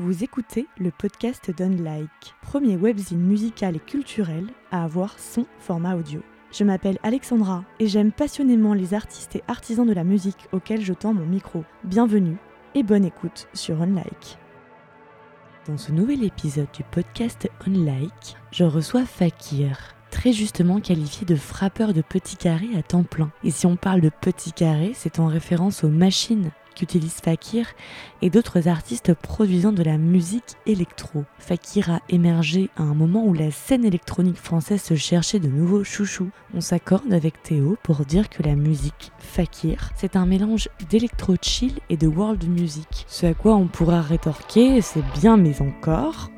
Vous écoutez le podcast d'Unlike, premier webzine musical et culturel à avoir son format audio. Je m'appelle Alexandra et j'aime passionnément les artistes et artisans de la musique auxquels je tends mon micro. Bienvenue et bonne écoute sur Unlike. Dans ce nouvel épisode du podcast Unlike, je reçois Fakir, très justement qualifié de frappeur de petits carrés à temps plein. Et si on parle de petits carrés, c'est en référence aux machines qu'utilise Fakir et d'autres artistes produisant de la musique électro. Fakir a émergé à un moment où la scène électronique française se cherchait de nouveaux chouchous. On s'accorde avec Théo pour dire que la musique Fakir, c'est un mélange d'électro chill et de world music. Ce à quoi on pourra rétorquer, c'est bien mais encore.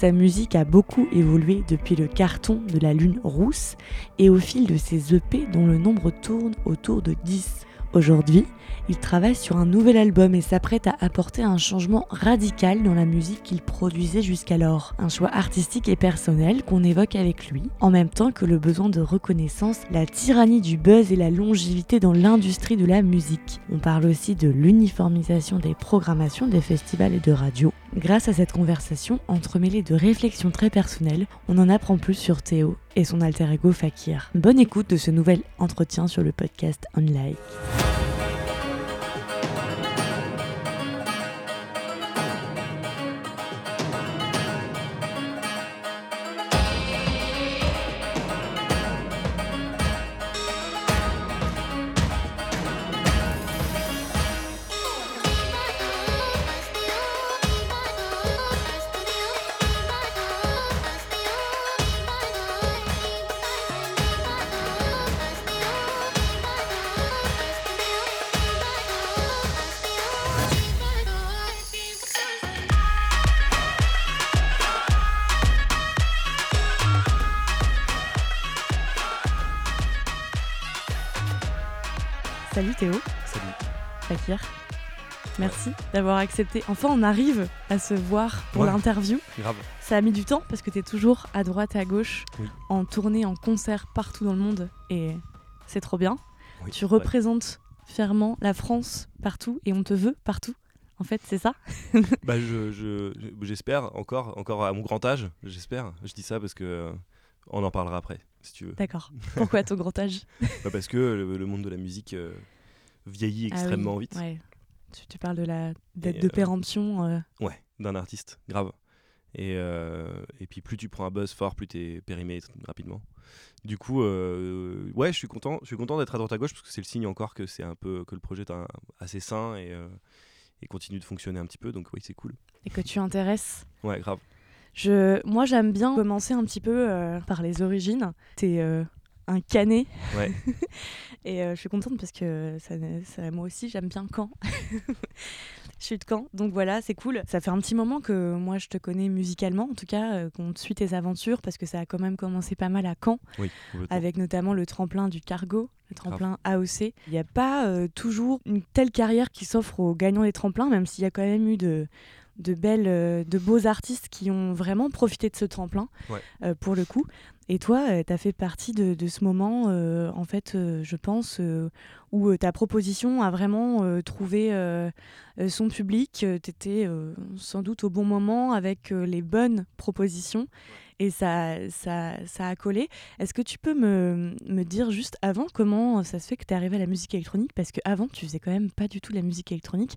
Sa musique a beaucoup évolué depuis le carton de la lune rousse et au fil de ses EP dont le nombre tourne autour de 10. Aujourd'hui, il travaille sur un nouvel album et s'apprête à apporter un changement radical dans la musique qu'il produisait jusqu'alors. Un choix artistique et personnel qu'on évoque avec lui, en même temps que le besoin de reconnaissance, la tyrannie du buzz et la longévité dans l'industrie de la musique. On parle aussi de l'uniformisation des programmations des festivals et de radio. Grâce à cette conversation entremêlée de réflexions très personnelles, on en apprend plus sur Théo et son alter ego Fakir. Bonne écoute de ce nouvel entretien sur le podcast Unlike. Merci d'avoir accepté. Enfin, on arrive à se voir pour Ouais. l'interview. Grave. Ça a mis du temps parce que tu es toujours à droite et à gauche, Oui. en tournée, en concert partout dans le monde. Et c'est trop bien. Oui, Tu ouais. représentes fièrement la France partout et on te veut partout. En fait, c'est ça? Bah, je, je- je- j'espère encore, encore à mon grand âge, j'espère. Je dis ça parce que euh, on en parlera après, si tu veux. D'accord. Pourquoi à ton grand âge? Bah, parce que le, le monde de la musique euh, vieillit Ah oui, extrêmement vite. ouais. Tu, tu parles de la date Et, de euh, péremption. euh, Ouais, d'un artiste, grave. Et, euh, et puis plus tu prends un buzz fort, plus t'es périmé rapidement. Du coup, euh, ouais, je suis content. Je suis content d'être à droite à gauche parce que c'est le signe encore que c'est un peu que le projet est un- assez sain et, euh, et continue de fonctionner un petit peu. Donc oui, c'est cool. et que tu intéresses. Ouais, grave. Je, moi, j'aime bien commencer un petit peu par les origines. T'es un canet. Ouais. Et euh, je suis contente parce que ça, ça- moi aussi, j'aime bien Caen. je suis de Caen, donc voilà, c'est cool. Ça fait un petit moment que moi, je te connais musicalement, en tout cas, euh, qu'on suit tes aventures, parce que ça a quand même commencé pas mal à Caen, Oui, avec notamment le tremplin du cargo, le tremplin AOC. Il n'y a pas euh, toujours une telle carrière qui s'offre aux gagnants des tremplins, même s'il y a quand même eu de de belles, euh, de beaux artistes qui ont vraiment profité de ce tremplin Ouais. euh, pour le coup. Et toi, tu as fait partie de, de ce moment, euh, en fait, euh, je pense, euh, où euh, ta proposition a vraiment euh, trouvé euh, euh, son public. tu étais sans doute au bon moment avec euh, les bonnes propositions et ça, ça, ça a collé. Est-ce que tu peux me, me dire juste avant comment ça se fait que tu es arrivé à la musique électronique? Parce qu'avant, tu faisais quand même pas du tout la musique électronique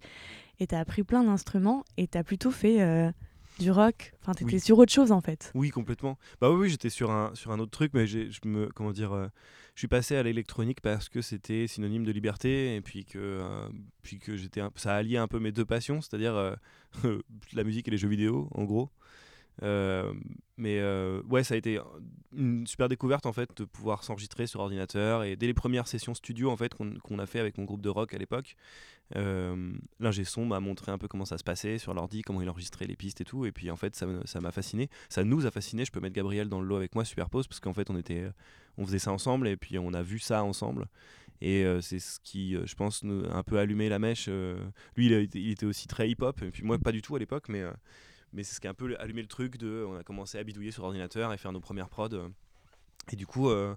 et tu as appris plein d'instruments et tu as plutôt fait euh, du rock. Enfin, tu étais Oui. sur autre chose en fait. Oui, complètement. Bah oui, oui, j'étais sur un, sur un autre truc, mais j'ai, je me, comment dire, euh, je suis passé à l'électronique parce que c'était synonyme de liberté et puis que, euh, puis que j'étais, un- ça alliait un peu mes deux passions, c'est-à-dire la musique et les jeux vidéo, en gros. Euh, mais euh, ouais, ça a été une super découverte en fait de pouvoir s'enregistrer sur ordinateur et dès les premières sessions studio en fait qu'on, a fait avec mon groupe de rock à l'époque, euh, l'ingé son m'a montré un peu comment ça se passait sur l'ordi, comment il enregistrait les pistes et tout. Et puis en fait, ça, m'a fasciné. Ça nous a fasciné. Je peux mettre Gabriel dans le lot avec moi, superpose, parce qu'en fait, on, était, on faisait ça ensemble et puis on a vu ça ensemble. Et c'est ce qui, je pense, nous a un peu allumé la mèche. lui, il, il était aussi très hip-hop, et puis moi, pas du tout à l'époque, mais, mais c'est ce qui a un peu allumé le truc de. On a commencé à bidouiller sur ordinateur et faire nos premières prods. Et du coup, euh,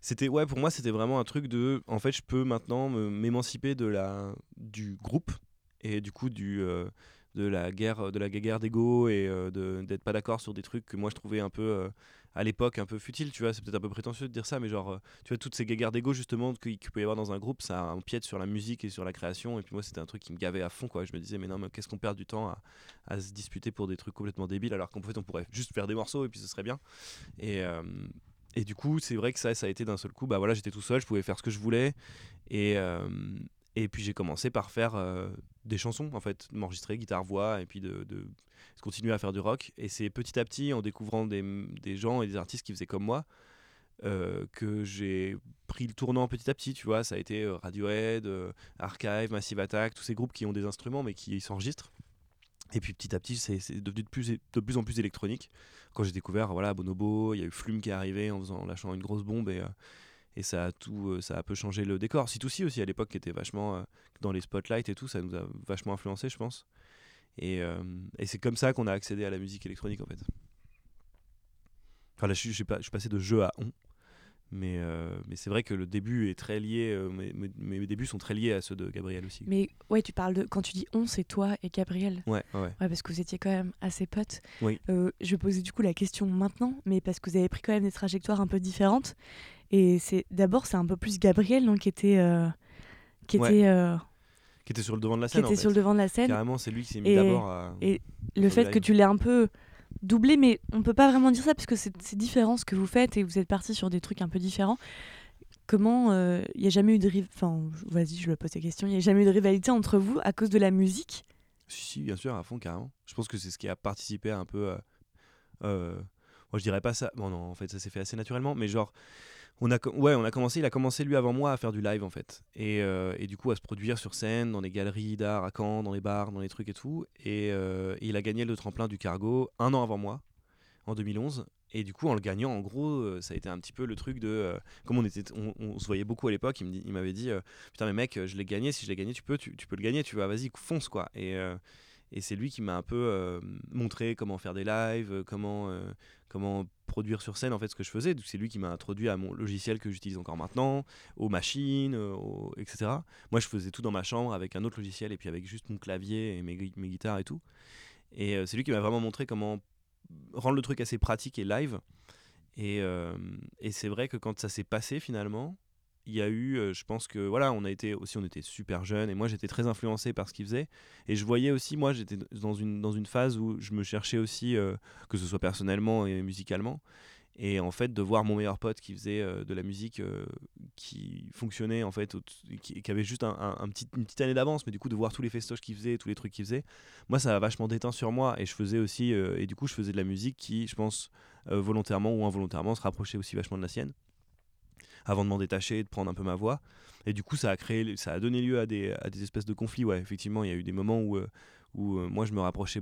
c'était ouais pour moi c'était vraiment un truc de en fait je peux maintenant m'émanciper de la du groupe et du coup du euh, de la guerre de la guerre d'ego et de d'être pas d'accord sur des trucs que moi je trouvais un peu à l'époque un peu futile tu vois c'est peut-être un peu prétentieux de dire ça mais genre tu vois toutes ces guerres d'ego justement qu'il peut y avoir dans un groupe ça empiète sur la musique et sur la création et puis moi c'était un truc qui me gavait à fond quoi je me disais mais non mais qu'est-ce qu'on perd du temps à, à, se disputer pour des trucs complètement débiles alors qu'en fait on pourrait juste faire des morceaux et puis ce serait bien et et du coup, c'est vrai que ça, ça a été d'un seul coup. Bah voilà, j'étais tout seul, je pouvais faire ce que je voulais. Et, euh, et puis j'ai commencé par faire euh, des chansons, en fait, m'enregistrer, guitare-voix, et puis de, continuer à faire du rock. Et c'est petit à petit, en découvrant des, gens et des artistes qui faisaient comme moi, euh, que j'ai pris le tournant petit à petit, tu vois. Ça a été Radiohead, Archive, Massive Attack, tous ces groupes qui ont des instruments mais qui s'enregistrent. Et puis petit à petit, c'est devenu de plus, en plus électronique. Quand j'ai découvert voilà, Bonobo, il y a eu Flume qui est arrivé en, faisant, lâchant une grosse bombe euh, et ça, a tout, euh, ça a peu changé le décor. Si aussi aussi à l'époque qui était vachement euh, dans les spotlights et tout, ça nous a vachement influencé, je pense. Et, et c'est comme ça qu'on a accédé à la musique électronique en fait. Enfin là, je suis passé de jeu à on. Mais, euh, mais c'est vrai que le début est très lié, euh, mes, mes, débuts sont très liés à ceux de Gabriel aussi. Mais ouais, tu parles de, quand tu dis on, c'est toi et Gabriel. Ouais, ouais. ouais parce que vous étiez quand même assez potes. Oui. Euh, je poser du coup la question maintenant, mais parce que vous avez pris quand même des trajectoires un peu différentes. Et c'est d'abord, c'est un peu plus Gabriel donc, qui était. qui était qui était sur le devant de la scène. Qui était sur le devant de la scène. Carrément, c'est lui qui s'est mis d'abord à. Et le fait que tu l'aies un peu doublé, mais on peut pas vraiment dire ça parce que c'est différent ce que vous faites et vous êtes parti sur des trucs un peu différents. Comment il euh, n'y a jamais eu de enfin vas-y je vais poser la question, il a jamais eu de rivalité entre vous à cause de la musique? Si, si bien sûr à fond carrément. Je pense que c'est ce qui a participé un peu. Euh, euh, moi je dirais pas ça. Bon non en fait ça s'est fait assez naturellement, mais genre on a, ouais, on a commencé, il a commencé lui avant moi à faire du live en fait. Et, euh, et du coup à se produire sur scène, dans les galeries d'art à Caen, dans les bars, dans les trucs et tout. Et, euh, il a gagné le tremplin du cargo un an avant moi, en 2011. Et du coup, en le gagnant, en gros, euh, ça a été un petit peu le truc de. comme on, était, on, se voyait beaucoup à l'époque, il, m'avait dit Putain, mais mec, je l'ai gagné, si je l'ai gagné, tu peux, tu, tu, peux le gagner, tu vas, vas-y, fonce quoi. Et, et c'est lui qui m'a un peu montré comment faire des lives, comment, comment produire sur scène en fait ce que je faisais. C'est lui qui m'a introduit à mon logiciel que j'utilise encore maintenant, aux machines, euh, etc. Moi je faisais tout dans ma chambre avec un autre logiciel et puis avec juste mon clavier et mes, guitares et tout. Et euh, c'est lui qui m'a vraiment montré comment rendre le truc assez pratique et live. Euh, et c'est vrai que quand ça s'est passé finalement, il y a eu, euh, je pense que voilà, on a été aussi, on était super jeunes et moi j'étais très influencé par ce qu'il faisait et je voyais aussi, moi j'étais dans une dans une phase où je me cherchais aussi, euh, que ce soit personnellement et musicalement. Et en fait, de voir mon meilleur pote qui faisait euh, de la musique qui fonctionnait, en fait, qui, avait juste un, un, petit, une petite année d'avance, mais du coup, de voir tous les festoches qu'il faisait, tous les trucs qu'il faisait, moi, ça a vachement déteint sur moi. Et je faisais aussi, et du coup, je faisais de la musique qui, je pense, volontairement ou involontairement, se rapprochait aussi vachement de la sienne avant de m'en détacher, de prendre un peu ma voix. Et du coup, ça a créé, ça a donné lieu à des, espèces de conflits. Ouais, effectivement, il y a eu des moments où, euh, où euh, moi je me rapprochais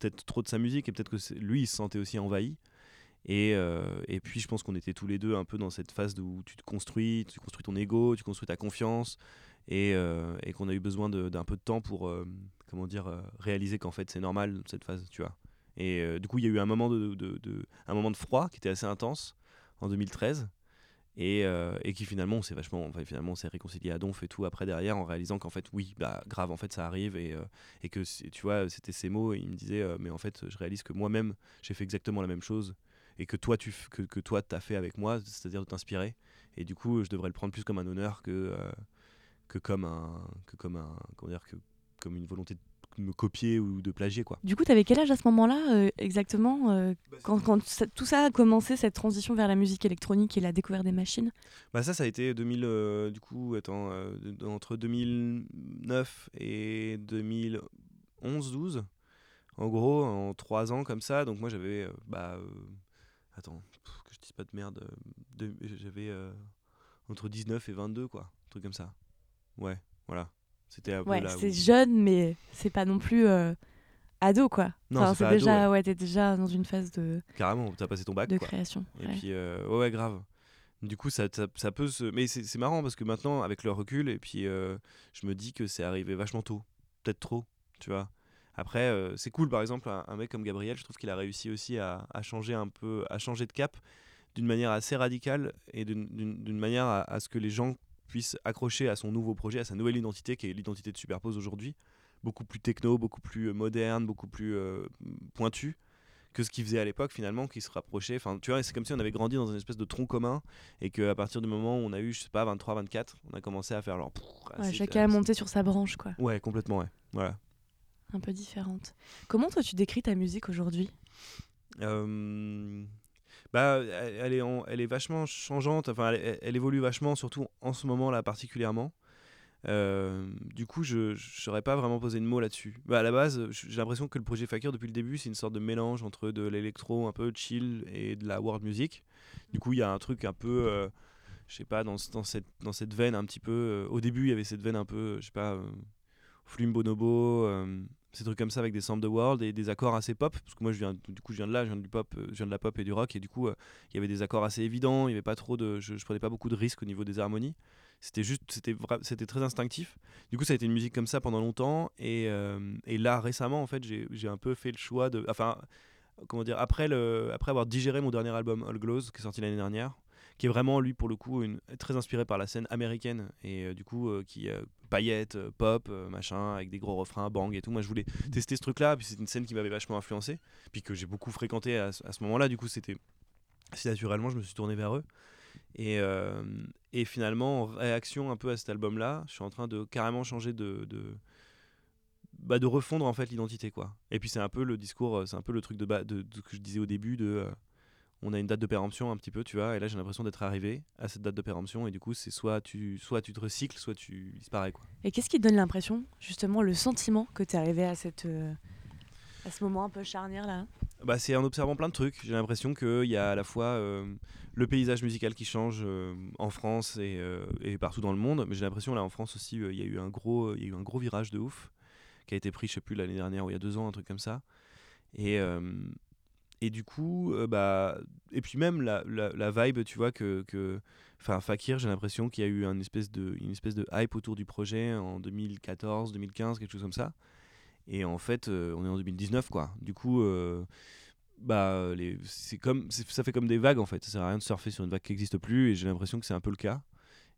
peut-être trop de sa musique et peut-être que lui il se sentait aussi envahi. Et, euh, et puis je pense qu'on était tous les deux un peu dans cette phase où tu te construis, tu construis ton ego, tu construis ta confiance et, et qu'on a eu besoin d'un peu de temps pour comment dire réaliser qu'en fait c'est normal cette phase, tu vois. Et du coup il y a eu un moment de, de, un moment de froid qui était assez intense en 2013 euh, et, qui finalement s'est vachement enfin, finalement s'est réconcilié à Donf et tout après derrière en réalisant qu'en fait oui bah grave en fait ça arrive et, euh, et que tu vois c'était ces mots et il me disait euh, mais en fait je réalise que moi-même j'ai fait exactement la même chose et que toi tu que, que toi t'as fait avec moi c'est-à-dire de t'inspirer. Et du coup je devrais le prendre plus comme un honneur que que comme un que comme un comment dire que comme une volonté de me copier ou de plagier quoi. Du coup, tu avais quel âge à ce moment-là euh, exactement euh, bah, quand, quand tout ça a commencé cette transition vers la musique électronique et la découverte des machines? Bah ça ça a été 2000 euh, du coup attends entre 2009 et 2011 12 en gros en trois ans comme ça. Donc moi j'avais bah attends que je dise pas de merde j'avais entre 19 et 22 quoi. Un truc comme ça. Ouais voilà c'était ouais, c'est jeune, mais c'est pas non plus euh, ado, quoi. Non, c'est déjà, ouais, t'es déjà dans une phase de. Carrément, t'as passé ton bac. De création. Et puis, euh, ouais, grave. Du coup, ça, ça, peut se. Mais c'est marrant parce que maintenant, avec le recul, et puis euh, je me dis que c'est arrivé vachement tôt. Peut-être trop, tu vois. Après, c'est cool, par exemple, un, mec comme Gabriel, je trouve qu'il a réussi aussi à, à, changer un peu, à changer de cap d'une manière assez radicale et d'une manière à, à, ce que les gens puisse accrocher à son nouveau projet, à sa nouvelle identité, qui est l'identité de Superpose aujourd'hui. beaucoup plus techno, beaucoup plus moderne, beaucoup plus pointu que ce qu'ils faisaient à l'époque finalement, qui se rapprochait. Enfin, tu vois, c'est comme si on avait grandi dans une espèce de tronc commun et qu'à partir du moment où on a eu, je sais pas, 23, 24, on a commencé à faire. Ouais, chacun a monté sur sa branche, quoi. Ouais, complètement, ouais. Voilà. Un peu différente. Comment toi tu décris ta musique aujourd'hui? Euh, bah, elle est, elle est vachement changeante, enfin, elle, évolue vachement, surtout en ce moment-là particulièrement. Euh, du coup, je ne saurais pas vraiment poser de mots là-dessus. Bah, à la base, j'ai l'impression que le projet Fakir, depuis le début, c'est une sorte de mélange entre de l'électro un peu chill et de la world music. Du coup, il y a un truc un peu, euh, je sais pas, dans, dans, cette, dans cette veine un petit peu. Euh, au début, il y avait cette veine un peu, je sais pas, Flume Bonobo, ces trucs comme ça avec des samples de world et des accords assez pop. Parce que moi, je viens, du coup, je viens de là, je viens, du pop, je viens de la pop et du rock. Et du coup, il y avait des accords assez évidents, il y avait pas trop de. Je, je prenais pas beaucoup de risques au niveau des harmonies c'était juste c'était c'était très instinctif du coup ça a été une musique comme ça pendant longtemps et, euh, et là récemment en fait j'ai un peu fait le choix de enfin comment dire après le après avoir digéré mon dernier album All Glows qui est sorti l'année dernière qui est vraiment lui pour le coup très inspiré par la scène américaine et euh, du coup euh, qui paillettes pop machin avec des gros refrains bang et tout. Moi je voulais tester ce truc là puis c'est une scène qui m'avait vachement influencé puis que j'ai beaucoup fréquenté à, à ce moment là du coup c'était si naturellement je me suis tourné vers eux. Et, euh, et finalement, en réaction un peu à cet album-là, je suis en train de carrément changer de, de, bah de refondre en fait l'identité quoi. Et puis c'est un peu le discours, euh, c'est un peu le truc de, de, de, que je disais au début de euh, on a une date de péremption un petit peu, tu vois, et là j'ai l'impression d'être arrivé à cette date de péremption et du coup c'est soit tu soit tu te recycles, soit tu disparais quoi. Et qu'est-ce qui te donne l'impression, justement, le sentiment que tu es arrivé à cette à ce moment un peu charnière là? Bah, c'est en observant plein de trucs. J'ai l'impression qu'il y a à la fois le paysage musical qui change euh, en France et, euh, et, partout dans le monde. Mais j'ai l'impression là en France aussi, euh, il y a eu un gros, il y a eu un gros virage de ouf qui a été pris, je sais plus l'année dernière ou il y a deux ans, un truc comme ça. Et et du coup, bah et puis même la, la, vibe, tu vois que enfin Fakir, j'ai l'impression qu'il y a eu une espèce de une espèce de hype autour du projet en 2014, 2015, quelque chose comme ça. Et en fait, on est en 2019 quoi. Du coup bah, les, c'est comme, ça fait comme des vagues en fait. Ça sert à rien de surfer sur une vague qui n'existe plus et j'ai l'impression que c'est un peu le cas.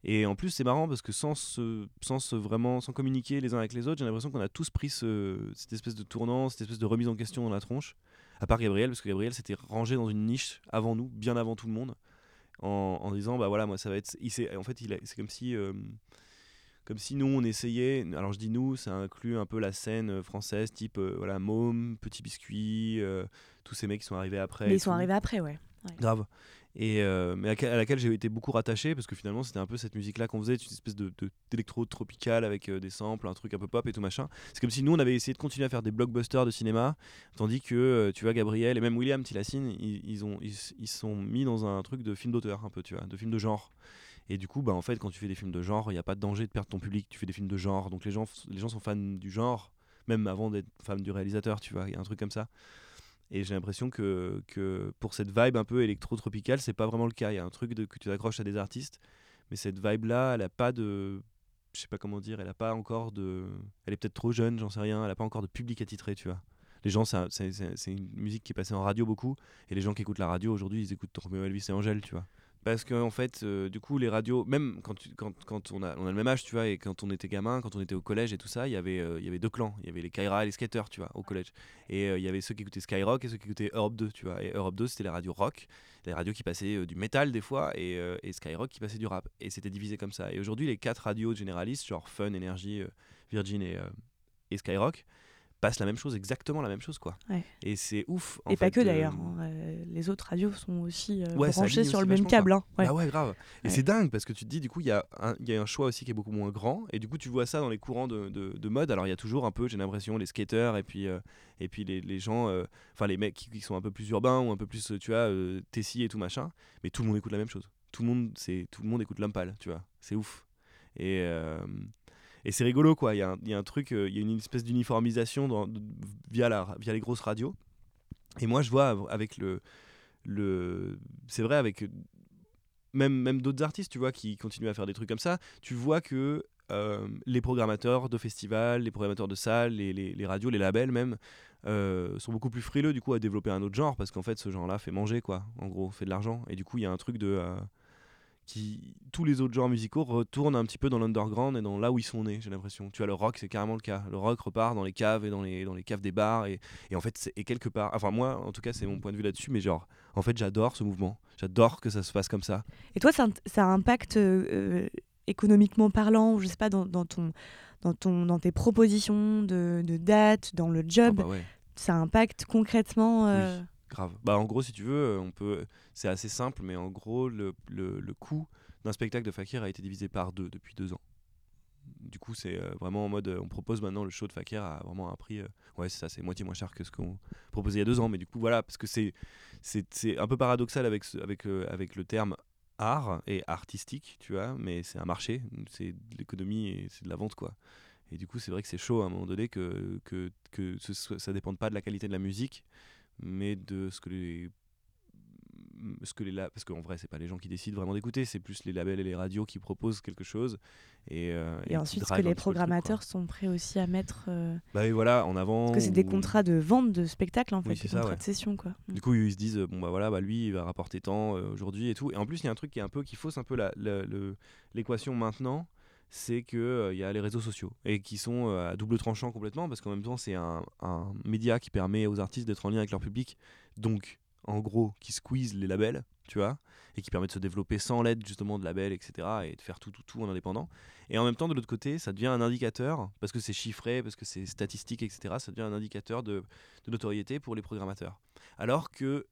Et en plus, c'est marrant parce que sans, se, sans vraiment, sans communiquer les uns avec les autres, j'ai l'impression qu'on a tous pris ce, cette espèce de tournant, cette espèce de remise en question dans la tronche. À part Gabriel, parce que Gabriel s'était rangé dans une niche avant nous, bien avant tout le monde, en, en disant bah voilà, moi ça va être. Il en fait, il c'est comme si. Euh, comme si nous on essayait, alors je dis nous, ça inclut un peu la scène française, type euh, voilà Môme, Petit Biscuit, euh, tous ces mecs qui sont arrivés après. Mais ils sont arrivés après, ouais. Grave. Et mais à, laquelle j'ai été beaucoup rattaché parce que finalement c'était un peu cette musique là qu'on faisait, une espèce de d'électro tropical avec des samples, un truc un peu pop et tout machin. C'est comme si nous on avait essayé de continuer à faire des blockbusters de cinéma, tandis que tu vois Gabriel et même William Tilassine, ils, ils ont ils, ils sont mis dans un truc de film d'auteur un peu, tu vois, de film de genre. Et du coup, bah, en fait, quand tu fais des films de genre, il n'y a pas de danger de perdre ton public. Tu fais des films de genre. Donc les gens, les gens sont fans du genre, même avant d'être fans du réalisateur, tu vois. Il y a un truc comme ça. Et j'ai l'impression que, que pour cette vibe un peu électro-tropicale, c'est pas vraiment le cas. Il y a un truc que tu accroches à des artistes. Mais cette vibe-là, elle a pas de. Je sais pas comment dire, elle a pas encore de. Elle est peut-être trop jeune, j'en sais rien. Elle a pas encore de public attitré, tu vois. Les gens, c'est une musique qui est passée en radio beaucoup. Et les gens qui écoutent la radio aujourd'hui, ils écoutent Romeo Elvis et Angèle, tu vois. Parce que en fait, euh, du coup, les radios, même quand, quand, quand, on, a, on a le même âge, tu vois, et quand on était gamin, quand on était au collège et tout ça, il y avait, euh, il y avait deux clans. Il y avait les Kaira et les skaters, tu vois, au collège. Et euh, il y avait ceux qui écoutaient Skyrock et ceux qui écoutaient Europe 2, tu vois. Et Europe 2, c'était les radios rock, les radios qui passaient du métal des fois, et, et, Skyrock qui passait du rap. Et c'était divisé comme ça. Et aujourd'hui, les quatre radios généralistes, genre Fun, Energy, Virgin et, et Skyrock, passe la même chose, exactement la même chose, quoi. Et c'est ouf. et pas que d'ailleurs. Euh, hein, les autres radios sont aussi euh, branchés sur le même câble. Hein. Ouais. Bah ouais, grave. Et c'est dingue parce que tu te dis, du coup, il y, a un, y a un choix aussi qui est beaucoup moins grand. Et du coup, tu vois ça dans les courants de, de, mode. Alors, il y a toujours un peu, j'ai l'impression, les skaters et puis, euh, et puis les, les gens, enfin, les mecs qui, sont un peu plus urbains ou un peu plus, tu vois, Tessie et tout machin. Mais tout le monde écoute la même chose. Tout le monde, c'est, tout le monde écoute Lampal, tu vois. C'est ouf. Et, et c'est rigolo, quoi. Il y, a y a un truc, euh, il y a une espèce d'uniformisation via, la, via les grosses radios. Et moi, je vois avec le. le c'est vrai, avec même, même d'autres artistes, tu vois, qui continuent à faire des trucs comme ça, tu vois que euh, les programmateurs de festivals, les programmateurs de salles, les, les, les radios, les labels même, euh, sont beaucoup plus frileux du coup à développer un autre genre parce qu'en fait ce genre-là fait manger quoi, en gros, fait de l'argent et du coup il y a un truc de qui tous les autres genres musicaux retournent un petit peu dans l'underground et dans là où ils sont nés j'ai l'impression. Tu vois le rock c'est carrément le cas. Le rock repart dans les caves et dans les dans les caves des bars et, et en fait c'est et quelque part enfin moi en tout cas c'est mon point de vue là-dessus mais genre en fait j'adore ce mouvement. J'adore que ça se fasse comme ça. Et toi ça, ça impacte euh, économiquement parlant ou je sais pas dans, dans ton dans ton dans tes propositions de, de date dans le job Ah bah ouais. ça impacte concrètement euh, Oui, grave. Bah en gros, si tu veux, on peut. C'est assez simple, mais en gros, le, le, le coût d'un spectacle de Fakir a été divisé par deux depuis deux ans. Du coup, c'est euh, vraiment en mode. euh, on propose maintenant le show de Fakir à vraiment un prix. euh, ouais, c'est ça, c'est moitié moins cher que ce qu'on proposait il y a deux ans. Mais du coup, voilà, parce que c'est un peu paradoxal avec ce- avec euh, avec le terme art et artistique, tu vois. Mais c'est un marché, c'est de l'économie et c'est de la vente, quoi. Et du coup, c'est vrai que c'est chaud à un moment donné que, que, que ce ça dépende pas de la qualité de la musique, mais de ce que les. Ce que les parce qu'en vrai, c'est pas les gens qui décident vraiment d'écouter, c'est plus les labels et les radios qui proposent quelque chose. Et, euh, et qui ensuite ce que les truc, programmateurs sont prêts aussi à mettre euh, Bah et voilà, en avant. parce que c'est des contrats de vente de spectacles en fait Oui, des ça, contrats ouais. de session quoi Du coup, ils se disent, bon bah voilà, bah lui, il va rapporter tant euh, aujourd'hui et tout. Et en plus, il y a un truc qui est un peu qui fausse un peu l'équation maintenant, c'est que euh, y a les réseaux sociaux et qui sont euh, à double tranchant complètement parce qu'en même temps, c'est un, un média qui permet aux artistes d'être en lien avec leur public, donc en gros, qui squeeze les labels, tu vois, et qui permet de se développer sans l'aide justement de labels, etc. et de faire tout, tout, tout en indépendant. Et en même temps, de l'autre côté, ça devient un indicateur, parce que c'est chiffré, parce que c'est statistique, etc. Ça devient un indicateur de, de notoriété pour les programmateurs. Alors que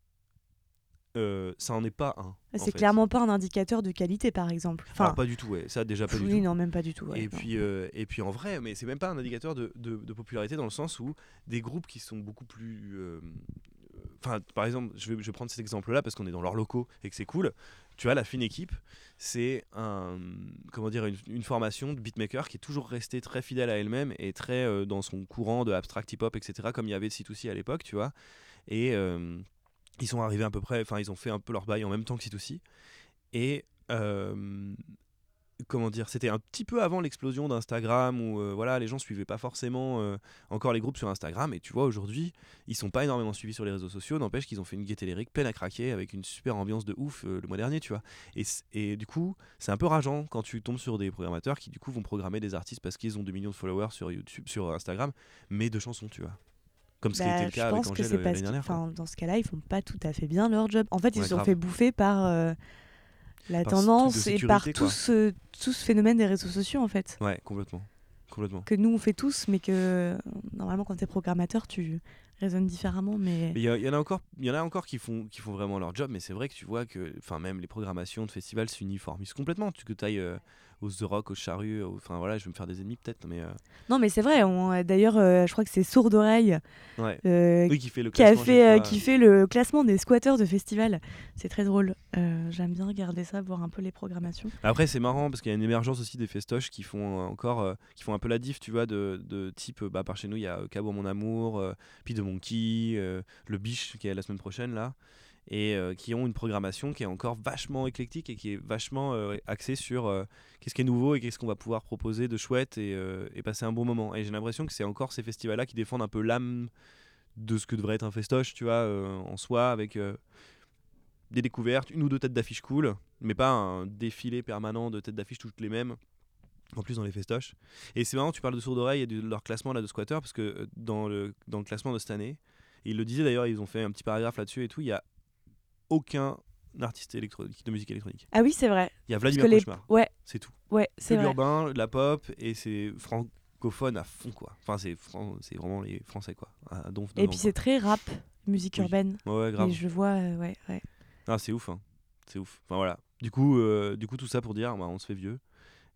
euh, ça en est pas un. Ah, c'est clairement pas un indicateur de qualité par exemple enfin Alors, pas du tout, ouais. Ça, déjà pas du oui tout. non même pas du tout ouais, et, non. puis, euh, et puis en vrai, mais c'est même pas un indicateur de, de- de popularité dans le sens où des groupes qui sont beaucoup plus. euh, Enfin, par exemple, je vais, je vais prendre cet exemple-là parce qu'on est dans leurs locaux et que c'est cool. Tu vois, la fine équipe, c'est un, comment dire, une, une formation de beatmaker qui est toujours restée très fidèle à elle-même et très dans son courant de abstract hip-hop, etc., comme il y avait de C2C à l'époque, tu vois. Et ils sont arrivés à peu près, enfin, ils ont fait un peu leur bail en même temps que C2C. Et euh, comment dire, c'était un petit peu avant l'explosion d'Instagram où euh, voilà, les gens suivaient pas forcément euh, encore les groupes sur Instagram. Et tu vois, aujourd'hui, ils sont pas énormément suivis sur les réseaux sociaux. N'empêche qu'ils ont fait une gaieté lyrique pleine à craquer avec une super ambiance de ouf le mois dernier, tu vois. Et, et du coup, c'est un peu rageant quand tu tombes sur des programmateurs qui du coup vont programmer des artistes parce qu'ils ont 2 millions de followers sur YouTube, sur Instagram, mais de chansons, tu vois. Comme ce qui Bah, était le je cas avec pense que Angèle c'est euh, parce l'année que dernière. enfin, dans ce cas-là ils font pas tout à fait bien leur job en fait ils Ouais, se sont fait bouffer par euh, la Par tendance et par tout ce, tout ce phénomène des réseaux sociaux en fait Ouais, complètement. Complètement. que nous on fait tous mais que normalement quand tu es programmateur tu raisonnes différemment mais il y, en a encore, il y en a encore qui font, qui font vraiment leur job, mais c'est vrai que tu vois que, enfin même les programmations de festivals s'uniformisent complètement. Tu que ailles euh, aux The Rock, aux Charrues, enfin voilà, je vais me faire des ennemis peut-être, mais euh, non mais c'est vrai on- d'ailleurs euh, je crois que c'est sourd ouais. euh, Oui, qui fait le qui a fait, euh, qui le classement des squatteurs de festival. C'est très drôle. Euh, J'aime bien regarder ça, voir un peu les programmations. Après, c'est marrant parce qu'il y a une émergence aussi des festoches qui font euh, encore, euh, qui font un peu la diff, tu vois, de, de type, euh, bah par chez nous, il y a euh, Cabourg mon amour, euh, puis de Monkey, euh, le Biche qui est la semaine prochaine là. Et euh, qui ont une programmation qui est encore vachement éclectique et qui est vachement euh, axée sur euh, qu'est-ce qui est nouveau et qu'est-ce qu'on va pouvoir proposer de chouette et, euh, et passer un bon moment. Et j'ai l'impression que c'est encore ces festivals-là qui défendent un peu l'âme de ce que devrait être un festoche, tu vois, en soi, avec des découvertes, une ou deux têtes d'affiche cool, mais pas un défilé permanent de têtes d'affiche toutes les mêmes. En plus dans les festoches. Et c'est marrant, tu parles de sourds d'oreille et de leur classement là de squatter, parce que dans le, dans le classement de cette année, ils le disaient d'ailleurs, ils ont fait un petit paragraphe là-dessus et tout, il y a aucun artiste électronique, de musique électronique. Ah oui, c'est vrai. Il y a Vladimir les... Cauchemar, Ouais, c'est tout. ouais, C'est vrai. l'urbain, de la pop, et c'est francophone à fond quoi. Enfin c'est fran- c'est vraiment les français quoi. À donf Et puis c'est très rap, musique Oui. urbaine. Ouais, grave. Et je vois, euh, ouais, ouais. Ah, c'est ouf, hein. c'est ouf. Enfin voilà. Du coup, euh, du coup, tout ça pour dire, bah, on se fait vieux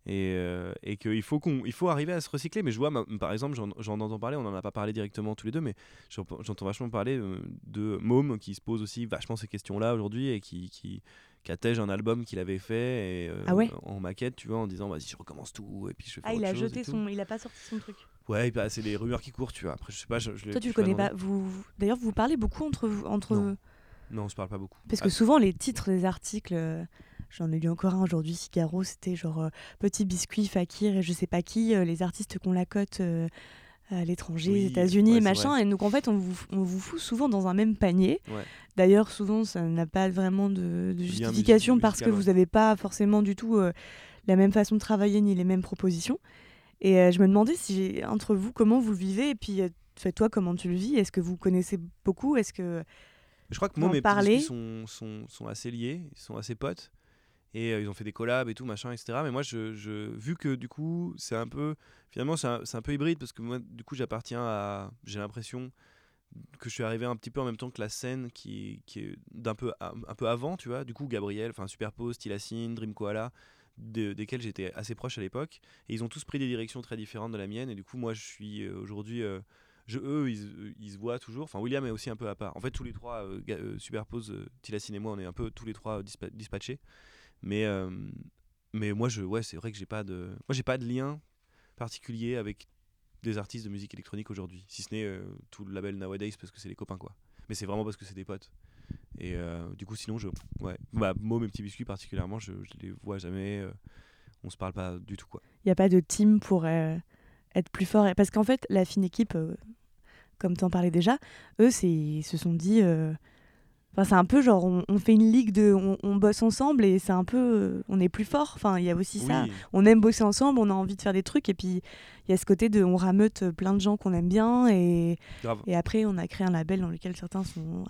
et, euh, et qu'il faut il faut arriver à se recycler. Mais je vois, ma- par exemple, j'en, j'en entends parler. On en a pas parlé directement tous les deux, mais j'en- j'entends vachement parler euh, de Môme qui se pose aussi vachement ces questions-là aujourd'hui et qui, qui, qui attège un album qu'il avait fait et, euh, Ah ouais en maquette, tu vois, en disant vas-y, je recommence tout et puis je fais Ah, il a jeté son. Il a pas sorti son truc. Ouais, bah, c'est les rumeurs qui courent, tu vois. Après, je sais pas. Je, je l'ai- Toi, tu le connais pas. Vous, vous- D'ailleurs, vous parlez beaucoup entre vous. Entre... Non. Non, on se parle pas beaucoup. Parce que souvent, les titres des articles. J'en ai lu encore un aujourd'hui, Figaro, c'était genre euh, Petit biscuit, Fakir et je sais pas qui, euh, les artistes qu'on la cote, euh, à l'étranger, Oui, aux États-Unis, ouais, machin. vrai. Et donc en fait, on vous, on vous fout souvent dans un même panier. Ouais. D'ailleurs, souvent, ça n'a pas vraiment de, justification parce que vous n'avez pas forcément du tout euh, la même façon de travailler ni les mêmes propositions. Et euh, je me demandais si entre vous, comment vous le vivez, et puis euh, toi, comment tu le vis? Est-ce que vous connaissez beaucoup? Est-ce que Je crois que moi, mes parler. sont, sont, sont assez liés, ils sont assez potes. Et euh, ils ont fait des collabs et tout, machin, etc. Mais moi, je, je, vu que du coup, c'est un peu. Finalement, c'est un, un peu hybride parce que moi, du coup, j'appartiens à. J'ai l'impression que je suis arrivé un petit peu en même temps que la scène qui, qui est d'un peu, un, peu avant, tu vois. Du coup, Gabriel, enfin, Superpose, Tilacine, Dream Koala, de- desquels j'étais assez proche à l'époque. Et ils ont tous pris des directions très différentes de la mienne. Et du coup, moi, je suis euh, aujourd'hui. euh, eux, ils, ils se voient toujours. Enfin, William est aussi un peu à part. En fait, tous les trois, Superpose, euh, et moi, on est un peu tous les trois dispa- dispatchés. Mais, euh, mais moi, je, ouais, c'est vrai que j'ai pas de, moi, j'ai pas de lien particulier avec des artistes de musique électronique aujourd'hui, si ce n'est euh, tout le label Nowadays parce que c'est les copains, quoi. Mais c'est vraiment parce que c'est des potes. Et euh, du coup, sinon, je, ouais, bah, Mo, mes petits biscuits particulièrement, je, je les vois jamais. on se parle pas du tout, quoi. il n'y a pas de team pour être plus fort Parce qu'en fait, la fine équipe, comme tu en parlais déjà, eux, ils se sont dit. Enfin, c'est un peu genre, on, on fait une ligue de. On, on bosse ensemble et c'est un peu. euh, on est plus fort. Enfin, il y a aussi ça. On aime bosser ensemble, on a envie de faire des trucs. Et puis, il y a ce côté de. On rameute plein de gens qu'on aime bien. Et, grave. et après, on a créé un label dans lequel certains sont.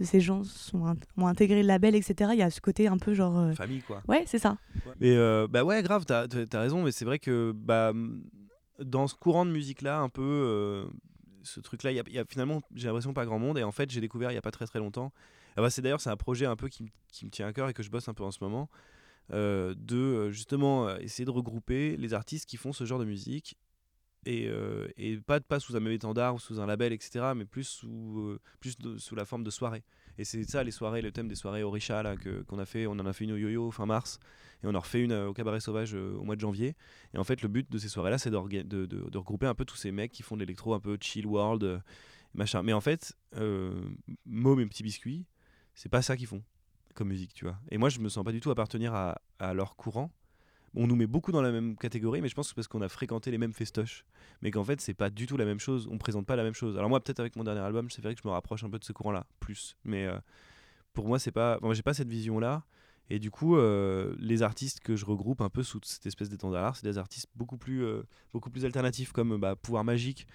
de ces gens sont, ont intégré le label, etc. Il y a ce côté un peu genre. euh, Famille, quoi. Ouais, c'est ça. Mais euh, bah ouais, grave, t'as as raison, mais c'est vrai que bah, dans ce courant de musique-là, un peu, euh, ce truc-là, il y y a finalement, j'ai l'impression, pas grand monde. Et en fait, j'ai découvert il y a pas très très longtemps. Ah bah, c'est d'ailleurs, un projet un peu qui, me- tient à cœur et que je bosse un peu en ce moment. euh, de euh, justement euh, essayer de regrouper les artistes qui font ce genre de musique et, et pas, pas sous un même étendard ou sous un label, etc., mais plus sous, plus sous la forme de soirées. Et c'est ça les soirées, le thème des soirées Orisha là, que- qu'on a fait. On en a fait une au yo-yo fin mars et on en refait une euh, au Cabaret Sauvage euh, au mois de janvier. Et en fait, le but de ces soirées-là, c'est de, de- de regrouper un peu tous ces mecs qui font de l'électro un peu chill world, euh, machin. Mais en fait, euh, et Petit Biscuit, c'est pas ça qu'ils font comme musique, tu vois. Et moi, je me sens pas du tout appartenir à, à leur courant. On nous met beaucoup dans la même catégorie, mais je pense que c'est parce qu'on a fréquenté les mêmes festoches. Mais qu'en fait, c'est pas du tout la même chose. On présente pas la même chose. Alors moi, peut-être avec mon dernier album, c'est vrai que je me rapproche un peu de ce courant-là, plus. Mais pour moi, c'est pas. Moi, j'ai pas cette vision-là. Et du coup, euh, les artistes que je regroupe un peu sous cette espèce d'étendard, c'est des artistes beaucoup plus, euh, beaucoup plus alternatifs comme bah, Pouvoir Magique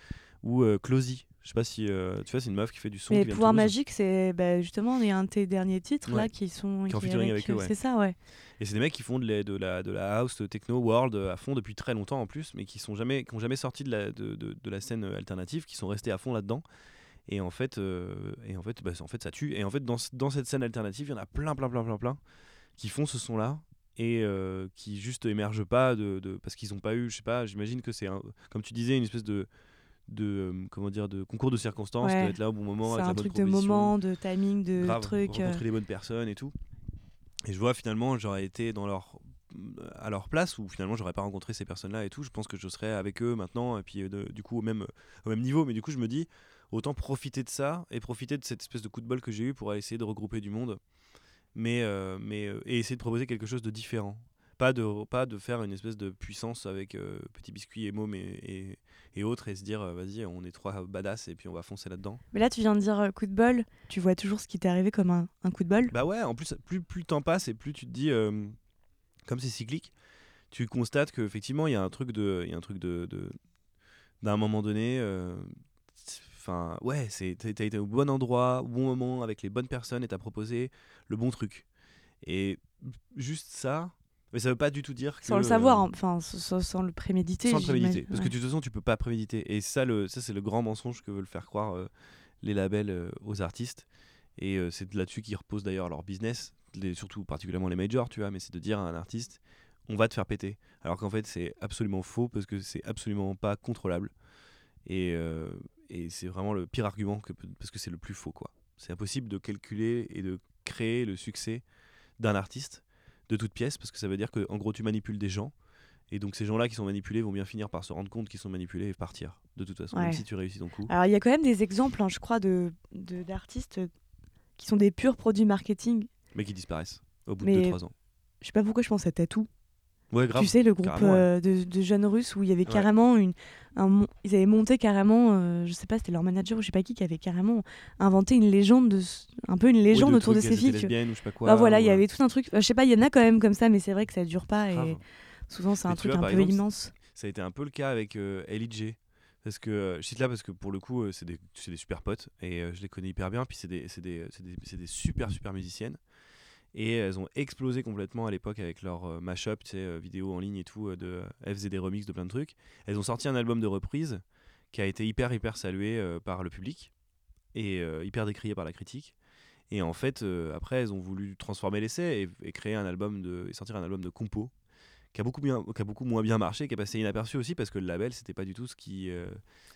ou euh, Closy. Je sais pas si euh, tu vois, c'est une meuf qui fait du son. Mais Pouvoir. Magique, c'est bah, justement, il y a un de tes derniers titres là qui sont. Qui en qui est featuring avec eux, ouais. C'est ça, ouais. Et c'est des mecs qui font de la, de la, de la house techno world à fond depuis très longtemps en plus, mais qui sont jamais, qui ont jamais sorti de la, de, de, de la scène alternative, qui sont restés à fond là-dedans. Et en fait, euh, et en fait, bah, en fait, ça tue. Et en fait, dans, dans cette scène alternative, il y en a plein, plein, plein, plein, plein qui font ce son-là et euh, qui juste émergent pas de, de- parce qu'ils ont pas eu, je sais pas. J'imagine que c'est comme tu disais, une espèce de de euh, comment dire de concours de circonstances, Ouais. de être là au bon moment, C'est avec la un bonne truc de moment, de timing, de grave, truc. euh, rencontrer les bonnes personnes et tout. Et je vois finalement, j'aurais été dans leur à leur place où finalement j'aurais pas rencontré ces personnes-là et tout. Je pense que je serais avec eux maintenant et puis euh, de- du coup au même au même niveau. Mais du coup, je me dis autant profiter de ça et profiter de cette espèce de coup de bol que j'ai eu pour essayer de regrouper du monde, mais euh, mais euh, et essayer de proposer quelque chose de différent. Pas de, pas de faire une espèce de puissance avec euh, Petit Biscuit et Môme et, et, et autres et se dire vas-y on est trois badass et puis on va foncer là-dedans. Mais là, tu viens de dire coup de bol. Tu vois toujours ce qui t'est arrivé comme un, un coup de bol? Bah ouais, en plus, plus, plus le temps passe et plus tu te dis, comme c'est cyclique, tu constates qu'effectivement, il y a un truc de. Y a un truc de. de- d'un moment donné. euh, Enfin, ouais, c'est- t'as été au bon endroit, au bon moment, avec les bonnes personnes et t'as proposé le bon truc. Et juste ça, mais ça veut pas du tout dire que. Sans le savoir, hein. enfin, sans, sans le préméditer. Sans le préméditer. Parce que de toute façon, tu peux pas préméditer. Et ça, le, ça c'est le grand mensonge que veulent faire croire euh, les labels euh, aux artistes. Et euh, c'est là-dessus qu'ils reposent d'ailleurs leur business, les- surtout particulièrement les majors, tu vois. Mais c'est de dire à un artiste, on va te faire péter. Alors qu'en fait, c'est absolument faux parce que c'est absolument pas contrôlable. Et, et c'est vraiment le pire argument que, parce que c'est le plus faux, quoi. C'est impossible de calculer et de créer le succès d'un artiste de toute pièce parce que ça veut dire que en gros tu manipules des gens et donc ces gens-là qui sont manipulés vont bien finir par se rendre compte qu'ils sont manipulés et partir de toute façon même si tu réussis ton coup. Alors, il y a quand même des exemples, hein, je crois, de d'artistes qui sont des purs produits marketing. Mais qui disparaissent au bout Mais- de 2-3 ans. Je sais pas pourquoi je pense à Tatou. Ouais, grave. Tu sais, le groupe euh, de, de jeunes russes où il y avait Ouais. carrément une. un ils avaient monté carrément, euh, je sais pas, c'était leur manager ou je sais pas qui, qui avait carrément inventé une légende, de, un peu une légende de autour de ces filles. lesbiennes ou je sais pas quoi. Bah voilà, il y euh, avait tout un truc. je sais pas, il y en a quand même comme ça, mais c'est vrai que ça dure pas et souvent c'est un truc vois, un peu exemple, immense. Ça a été un peu le cas avec euh, LIJ. Parce que euh, je cite là parce que pour le coup, c'est des, des super potes et je les connais hyper bien. Puis c'est des, des, des super, super musiciennes. Et elles ont explosé complètement à l'époque avec leur euh, mashup, tu euh, vidéo en ligne et tout. euh, de, elles faisaient des remixes de plein de trucs. Elles ont sorti un album de reprise qui a été hyper, hyper salué euh, par le public et euh, hyper décrié par la critique. Et en fait, euh, après, elles ont voulu transformer l'essai et, et créer un album de, et sortir un album de compo qui a beaucoup bien, qui a beaucoup moins bien marché, qui est passé inaperçu aussi parce que le label c'était pas du tout ce qui. euh,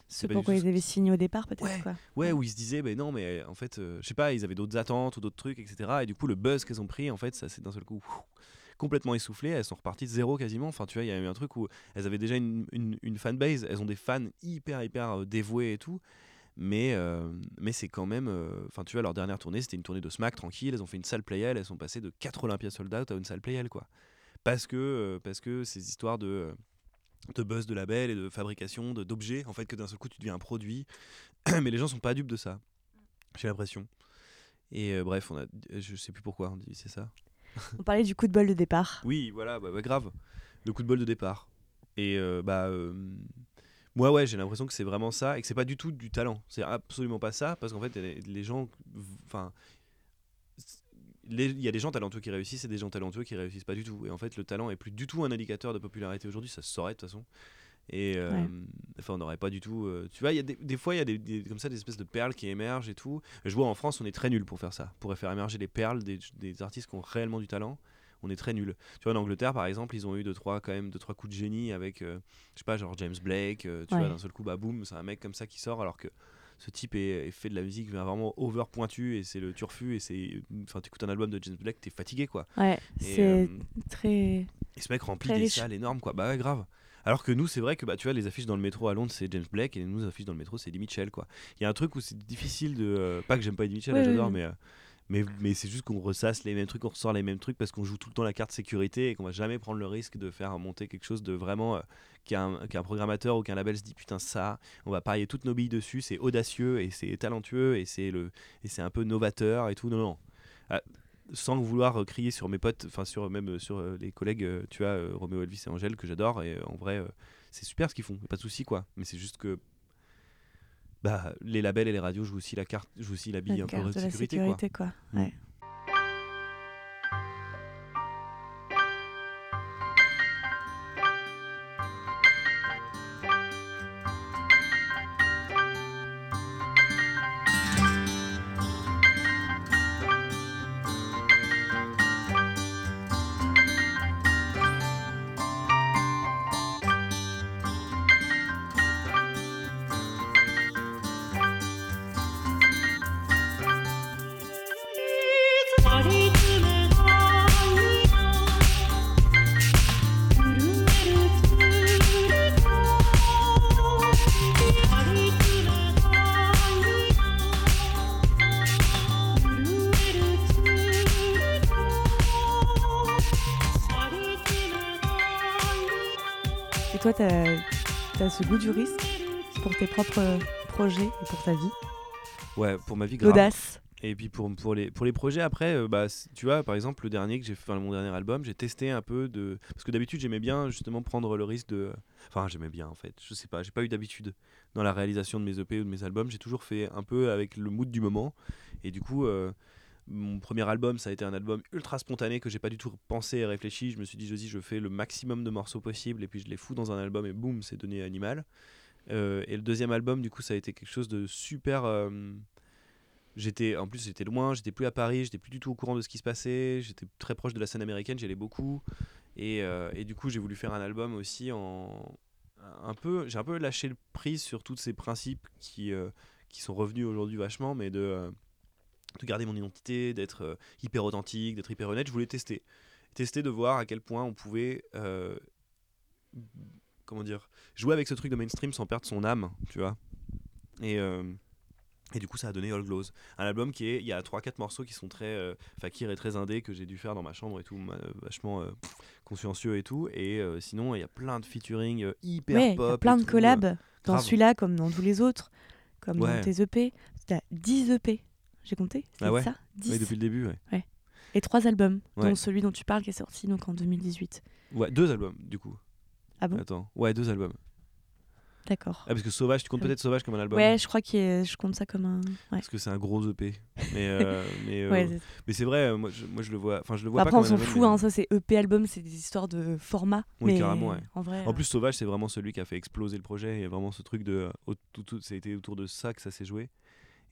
C'est pourquoi ils ce- avaient signé au départ, peut-être Ouais. quoi. Ouais, où ils se disaient, ben non, mais en fait, euh, je sais pas, ils avaient d'autres attentes ou d'autres trucs, etc. Et du coup, le buzz qu'elles ont pris, en fait, ça s'est d'un seul coup ouf, complètement essoufflé. Elles sont reparties de zéro quasiment. Enfin, tu vois, il y a eu un truc où elles avaient déjà une, une, une fanbase, elles ont des fans hyper, hyper euh, dévoués et tout. Mais, euh, mais c'est quand même. euh, Enfin, tu vois, leur dernière tournée, c'était une tournée de smack tranquille. Elles ont fait une salle Playel. Elles sont passées de 4 Olympia Sold Out à une salle Playel, quoi. Parce que, euh, parce que ces histoires de. euh, de buzz de label et de fabrication de- d'objets en fait que d'un seul coup tu deviens un produit mais les gens sont pas dupes de ça j'ai l'impression et euh, bref on a je sais plus pourquoi on dit c'est ça On parlait du coup de bol de départ. oui voilà bah, bah, grave le coup de bol de départ et euh, bah euh, moi ouais j'ai l'impression que c'est vraiment ça et que c'est pas du tout du talent c'est absolument pas ça parce qu'en fait les, gens enfin il y a des gens talentueux qui réussissent et des gens talentueux qui réussissent pas du tout. Et en fait le talent est plus du tout un indicateur de popularité aujourd'hui ça se saurait de toute façon. Et euh, Ouais. enfin on n'aurait pas du tout euh, tu vois y a des, des fois il y a des, des- comme ça des espèces de perles qui émergent et tout. Je vois en France on est très nul pour faire ça pour faire émerger les perles des, des artistes qui ont réellement du talent. On est très nul tu vois en Angleterre par exemple ils ont eu deux trois quand même deux trois coups de génie avec euh, je sais pas genre James Blake euh, tu Ouais. vois d'un seul coup bah boum c'est un mec comme ça qui sort alors que ce type est, est fait de la musique vraiment over pointu et c'est le turfu et c'est enfin tu écoutes un album de James Blake t'es fatigué quoi Ouais, c'est euh, très. et ce mec remplit des riche. salles énormes quoi bah ouais grave alors que nous c'est vrai que bah tu vois les affiches dans le métro à Londres c'est James Blake et nous les affiches dans le métro c'est Eddie Mitchell quoi il y a un truc où c'est difficile de euh, pas que j'aime pas Eddie Mitchell j'adore mais euh, mais, mais c'est juste qu'on ressasse les mêmes trucs, on ressort les mêmes trucs parce qu'on joue tout le temps la carte sécurité et qu'on va jamais prendre le risque de faire monter quelque chose de vraiment euh, qu'un qu'un programmateur ou qu'un label se dit putain ça, on va parier toutes nos billes dessus, c'est audacieux et c'est talentueux et c'est le et c'est un peu novateur et tout. Non non. Ah, sans vouloir euh, crier sur mes potes, enfin sur même euh, sur les collègues, tu vois, Roméo Elvis et Angèle que j'adore et en vrai c'est super ce qu'ils font, pas de souci quoi. Mais c'est juste que bah les labels et les radios jouent aussi la carte, jouent aussi la bille la un peu carte de de la sécurité, quoi. sécurité, quoi. Ouais. Ce goût du risque pour tes propres projets et pour ta vie Ouais, pour ma vie grave. L'audace. Et puis pour, pour, les, pour les projets après, euh, bah, tu vois, par exemple, le dernier que j'ai fait, enfin, mon dernier album, j'ai testé un peu de. Parce que d'habitude, j'aimais bien justement prendre le risque de. Enfin, j'aimais bien en fait, je sais pas, j'ai pas eu d'habitude dans la réalisation de mes EP ou de mes albums. J'ai toujours fait un peu avec le mood du moment. Et du coup, euh, mon premier album, ça a été un album ultra spontané que j'ai pas du tout pensé et réfléchi. Je me suis dit, je fais le maximum de morceaux possible et puis je les fous dans un album et boum, c'est donné animal. Euh, et le deuxième album, du coup, ça a été quelque chose de super. euh, J'étais, en plus, j'étais loin, j'étais plus à Paris, j'étais plus du tout au courant de ce qui se passait, j'étais très proche de la scène américaine, j'y allais beaucoup. Et, euh, et du coup, j'ai voulu faire un album aussi en. Un peu, j'ai un peu lâché le prise sur tous ces principes qui, qui sont revenus aujourd'hui vachement, mais de, de garder mon identité, d'être euh, hyper authentique, d'être hyper honnête. Je voulais tester. Tester de voir à quel point on pouvait. euh, comment dire Jouer avec ce truc de mainstream sans perdre son âme, tu vois. Et. euh, Et du coup, ça a donné All Glows. Un album qui est. Il y a 3-4 morceaux qui sont très. Euh, fakir et très indé que j'ai dû faire dans ma chambre et tout, vachement euh, consciencieux et tout. Et euh, sinon, il y a plein de featuring hyper ouais, pop. Y a plein de collabs dans celui-là comme dans tous les autres, comme dans tes EP. T'as 10 EP, j'ai compté. Ah ouais ça 10 Oui, depuis le début, ouais. ouais. Et 3 albums, dont celui dont tu parles qui est sorti donc en 2018. Ouais, deux albums du coup. Ah bon? Attends, ouais, deux albums. D'accord. Ah, parce que Sauvage, tu comptes peut-être Sauvage comme un album Ouais, je crois que je compte ça comme un. Parce que c'est un gros EP. Mais, euh, mais, euh, mais c'est vrai, moi je, moi je, le vois. Enfin, je le vois Après, pas on s'en fout, hein, ça c'est EP album, c'est des histoires de format. Oui, mais carrément. En, vrai, en plus, Sauvage, c'est vraiment celui qui a fait exploser le projet. Il y a vraiment ce truc de. C'était autour de ça que ça s'est joué.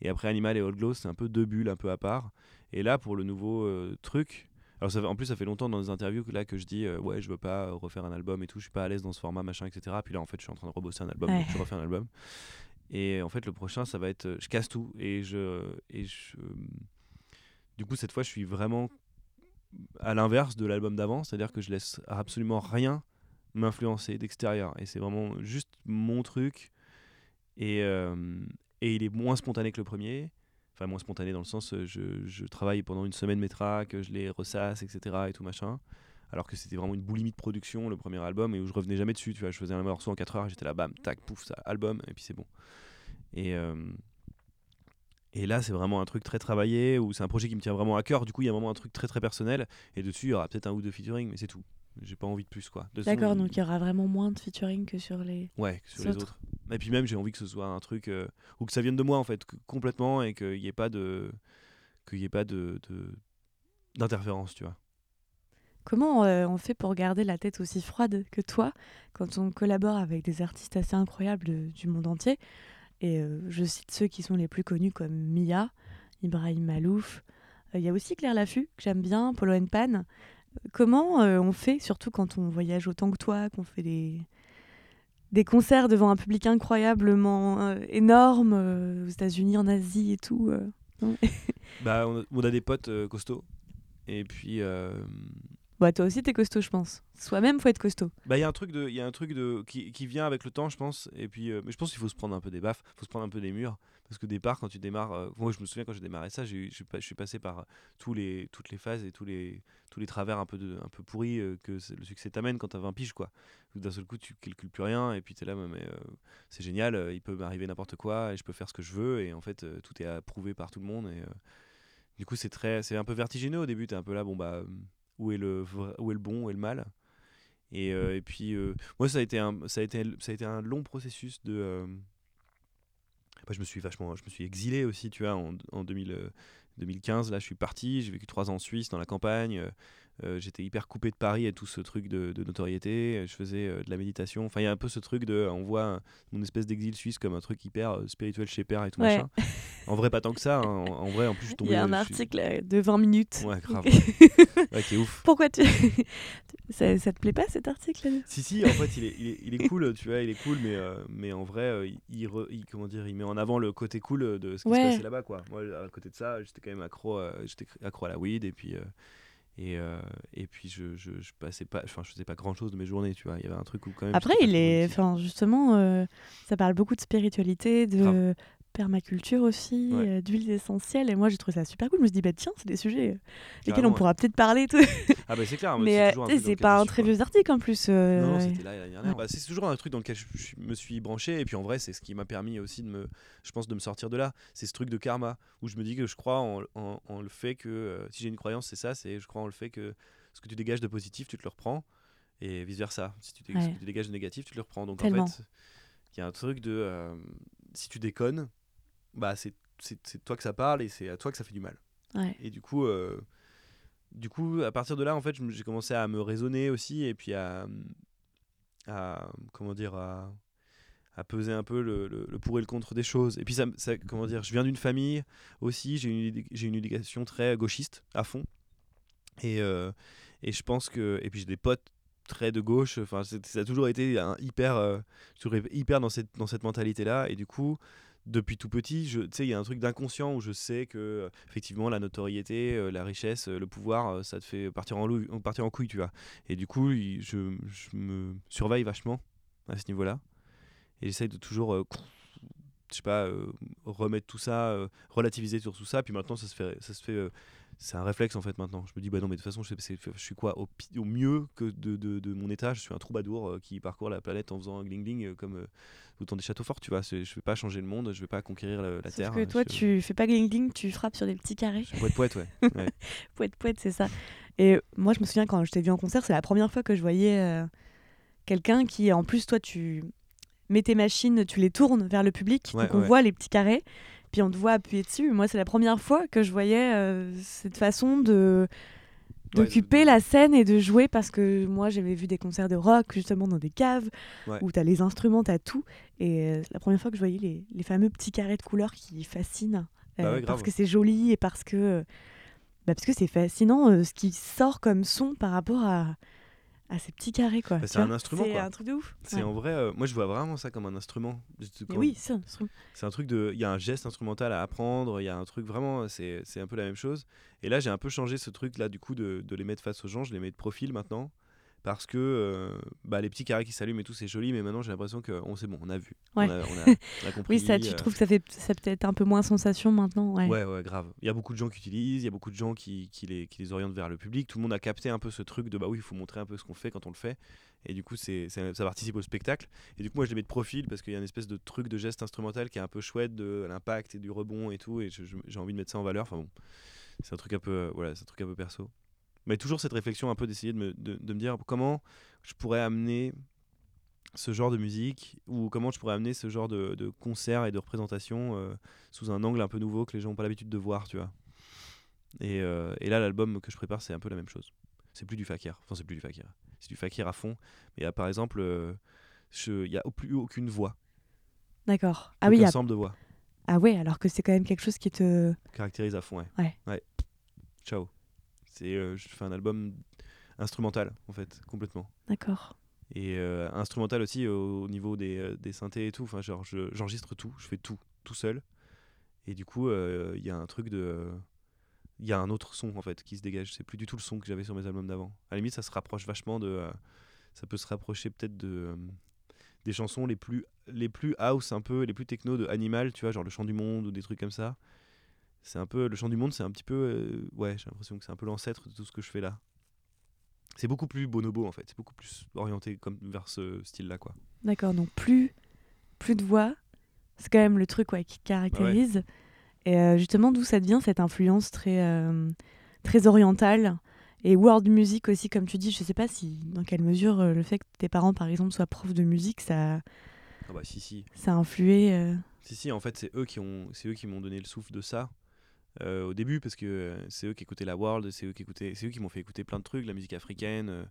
Et après, Animal et Old Glow, c'est un peu deux bulles un peu à part. Et là, pour le nouveau euh, truc, alors ça en plus ça fait longtemps dans des interviews que là que je dis euh, ouais je veux pas refaire un album et tout, je suis pas à l'aise dans ce format machin etc. Puis là en fait je suis en train de rebosser un album, donc je refais un album. Et en fait le prochain ça va être euh, je casse tout et je et je du coup cette fois je suis vraiment à l'inverse de l'album d'avant, c'est-à-dire que je laisse absolument rien m'influencer d'extérieur et c'est vraiment juste mon truc et, euh, et il est moins spontané que le premier enfin moins spontané dans le sens euh, je, je travaille pendant une semaine mes tracks, je les ressasse, etc. et tout machin. Alors que c'était vraiment une boulimie de production le premier album et où je revenais jamais dessus. Tu vois, je faisais un morceau en 4 heures, j'étais là, bam, tac, pouf, ça, album et puis c'est bon. Et euh, et là, c'est vraiment un truc très travaillé, où c'est un projet qui me tient vraiment à cœur. Du coup, il y a vraiment un truc très très personnel. Et dessus, il y aura peut-être un ou deux featuring, mais c'est tout. J'ai pas envie de plus, quoi. D'accord, donc il y aura vraiment moins de featuring que sur les, ouais, sur les autres. Et puis même, j'ai envie que ce soit un truc euh, ou que ça vienne de moi en fait complètement et qu'il n'y ait pas de qu'il ait pas de d'interférence, tu vois. Comment euh, on fait pour garder la tête aussi froide que toi quand on collabore avec des artistes assez incroyables du monde entier? Et euh, je cite ceux qui sont les plus connus comme Mia, Ibrahim Malouf. Il y a aussi Claire Laffut, que j'aime bien, Polo Pan. Comment on fait, surtout quand on voyage autant que toi, qu'on fait des, des concerts devant un public incroyablement euh, énorme euh, aux États-Unis, en Asie et tout. Euh, bah, on a, des potes costauds. Et puis. Bah, toi aussi, t'es costaud, je pense. Soi-même, faut être costaud. Bah, il y a un truc, de, y a un truc de, qui, qui, vient avec le temps, je pense. Et puis, mais je pense qu'il faut se prendre un peu des baffes, faut se prendre un peu des murs. Parce que départ, quand tu démarres, euh, moi je me souviens quand j'ai démarré ça, je suis passé par tous les, toutes les phases et tous les, tous les travers un peu, un peu pourris euh, que le succès t'amène quand t'as 20 piges. quoi. D'un seul coup, tu calcules plus rien et puis t'es là, mais euh, c'est génial, il peut m'arriver n'importe quoi et je peux faire ce que je veux. Et en fait, tout est approuvé par tout le monde. Et du coup, c'est très, c'est un peu vertigineux au début. T'es un peu là, bon bah, où est le, où est le bon, où est le mal? Et, et, puis, moi, ça a, été un, ça, a été, ça a été un long processus de, je me suis vachement, je me suis exilé aussi, tu vois, en, en 2015. Là, je suis parti, j'ai vécu trois ans en Suisse, dans la campagne. Euh, euh, j'étais hyper coupé de Paris et tout ce truc de, notoriété. Je faisais euh, de la méditation. Enfin, il y a un peu ce truc de. On voit mon espèce d'exil suisse comme un truc hyper spirituel chez Père et tout machin. En vrai, pas tant que ça. Hein. En, vrai, en plus, je Il y a un article de 20 minutes. Ouais, grave. ouais, qui est ouf. Pourquoi tu. ça, ça, te plaît pas cet article Si, si, en fait, il est, il est, il est, cool, tu vois, il est cool, mais, mais en vrai, il, il, comment dire, il met en avant le côté cool de ce qui se passait là-bas, quoi. Moi, à côté de ça, j'étais quand même accro, j'étais accro à la weed et puis. Et, euh, et puis je, je, je, passais pas, enfin je faisais pas grand chose de mes journées, tu vois. Il y avait un truc où quand même. Après, il est, enfin justement, euh, ça parle beaucoup de spiritualité, de permaculture aussi, euh, d'huiles essentielles. Et moi, j'ai trouvé ça super cool. Je me suis dit, bah tiens, c'est des sujets euh, lesquels on pourra peut-être parler. Tout. Ah, bah c'est clair. Mais c'est euh, pas un très vieux article en plus. non, c'était là l'année dernière. Bah, c'est toujours un truc dans lequel je, me suis branché. Et puis en vrai, c'est ce qui m'a permis aussi de me, je pense, de me sortir de là. C'est ce truc de karma où je me dis que je crois en, en, le fait que, si j'ai une croyance, c'est ça, c'est je crois en le fait que ce que tu dégages de positif, tu te le reprends. Et vice versa. Si tu, dégages de négatif, tu te le reprends. Donc en fait, il y a un truc de. si tu déconnes, bah c'est toi que ça parle et c'est à toi que ça fait du mal. Et du coup, euh, du coup, à partir de là, en fait, j'ai commencé à me raisonner aussi et puis à, à comment dire, à, à, peser un peu le, le, pour et le contre des choses. Et puis, ça, ça comment dire, je viens d'une famille aussi, j'ai une, une éducation très gauchiste à fond. Et, euh, et je pense que, et puis j'ai des potes très de gauche, enfin, ça a toujours été un hyper, euh, hyper dans cette, dans cette mentalité-là. Et du coup, depuis tout petit, tu sais, il y a un truc d'inconscient où je sais que euh, effectivement la notoriété, euh, la richesse, euh, le pouvoir, ça te fait partir en, partir en couille, tu vois. Et du coup, je, me surveille vachement à ce niveau-là. Et j'essaye de toujours, je sais pas, remettre tout ça, relativiser sur tout ça. Puis maintenant, ça se fait, ça se fait c'est un réflexe en fait maintenant. Je me dis, bah non, mais de toute façon, je, je suis quoi au, au, mieux que de, de, de, mon état, je suis un troubadour euh, qui parcourt la planète en faisant un gling-gling euh, comme euh, autant des châteaux forts, tu vois? Je vais pas changer le monde, je vais pas conquérir la, la Sauf Terre. que toi, je, tu fais pas gling-gling, tu frappes sur des petits carrés. Poète, poète, ouais. ouais. poète, poète, c'est ça. Et moi, je me souviens quand je t'ai vu en concert, c'est la première fois que je voyais euh, quelqu'un qui, en plus, toi, tu mets tes machines, tu les tournes vers le public, Ouais, donc on ouais. voit les petits carrés, puis on te voit appuyer dessus. Moi, c'est la première fois que je voyais euh, cette façon de d'occuper la scène et de jouer parce que moi j'avais vu des concerts de rock justement dans des caves Ouais. où t'as les instruments, t'as tout et euh, c'est la première fois que je voyais les, les fameux petits carrés de couleurs qui fascinent euh, Bah ouais, parce que c'est joli et parce que euh, bah parce que c'est fascinant euh, ce qui sort comme son par rapport à, à ces petits carrés quoi. Bah, c'est un instrument, C'est un truc de ouf. C'est Ouais. en vrai, euh, moi je vois vraiment ça comme un instrument. Quand- oui, c'est un instrument. C'est un truc de. Il y a un geste instrumental à apprendre, il y a un truc vraiment. C'est c'est un peu la même chose. Et là, j'ai un peu changé ce truc là, du coup, de, de les mettre face aux gens. Je les mets de profil maintenant. Parce que euh, bah, les petits carrés qui s'allument et tout, c'est joli. Mais maintenant, j'ai l'impression que on c'est bon, on a vu. Ouais. On, a, on, a, on a compris. Oui, ça tu euh, trouves que ça fait ça peut-être un peu moins sensation maintenant, ouais. Ouais, ouais, grave. Il y a beaucoup de gens qui utilisent, il y a beaucoup de gens qui, qui, les, qui les orientent vers le public. Tout le monde a capté un peu ce truc de bah oui, il faut montrer un peu ce qu'on fait quand on le fait. Et du coup, c'est, ça participe au spectacle. Et du coup, moi, je les mets de profil parce qu'il y a une espèce de truc de geste instrumental qui est un peu chouette, de l'impact et du rebond et tout. Et j'ai envie de mettre ça en valeur. Enfin bon, c'est un truc un peu, euh, voilà, c'est un truc un peu perso. Mais toujours cette réflexion un peu d'essayer de me, de, de me dire comment je pourrais amener ce genre de musique ou comment je pourrais amener ce genre de, de concert et de représentation euh, sous un angle un peu nouveau que les gens n'ont pas l'habitude de voir, tu vois. Et, euh, et là, l'album que je prépare, c'est un peu la même chose. C'est plus du fakir. Enfin, c'est plus du fakir. C'est du fakir à fond. Mais par exemple, euh, il n'y a plus aucune voix. D'accord. Ah aucun oui, il y a- ensemble de voix. ah ouais, alors que c'est quand même quelque chose qui te Caractérise à fond, ouais. Ouais. Ouais. Ciao. C'est, euh, je fais un album instrumental, en fait, complètement. D'accord. Et euh, instrumental aussi au, au niveau des, euh, des synthés et tout. Enfin, genre, je- j'enregistre tout, je fais tout, tout seul. Et du coup, euh, il y a un truc de. Il y a un autre son en fait qui se dégage. C'est plus du tout le son que j'avais sur mes albums d'avant. À la limite, ça se rapproche vachement de. euh, ça peut se rapprocher peut-être de. euh, des chansons les plus, les plus house, un peu, les plus techno de Animal, tu vois, genre le chant du monde ou des trucs comme ça. C'est un peu. Le chant du monde, c'est un petit peu. euh, ouais, j'ai l'impression que c'est un peu l'ancêtre de tout ce que je fais là. C'est beaucoup plus bonobo en fait. C'est beaucoup plus orienté comme vers ce style-là, quoi. D'accord, donc plus, plus de voix, c'est quand même le truc ouais, qui caractérise. Et euh, justement, d'où ça devient cette influence très, euh, très orientale et world music aussi, comme tu dis? Je sais pas si, dans quelle mesure le fait que tes parents, par exemple, soient profs de musique, ça, Ah bah si si. ça a influé. Si si en fait c'est eux qui ont c'est eux qui m'ont donné le souffle de ça au début parce que euh, c'est eux qui écoutaient la world, c'est eux qui écoutaient c'est eux qui m'ont fait écouter plein de trucs, la musique africaine, euh,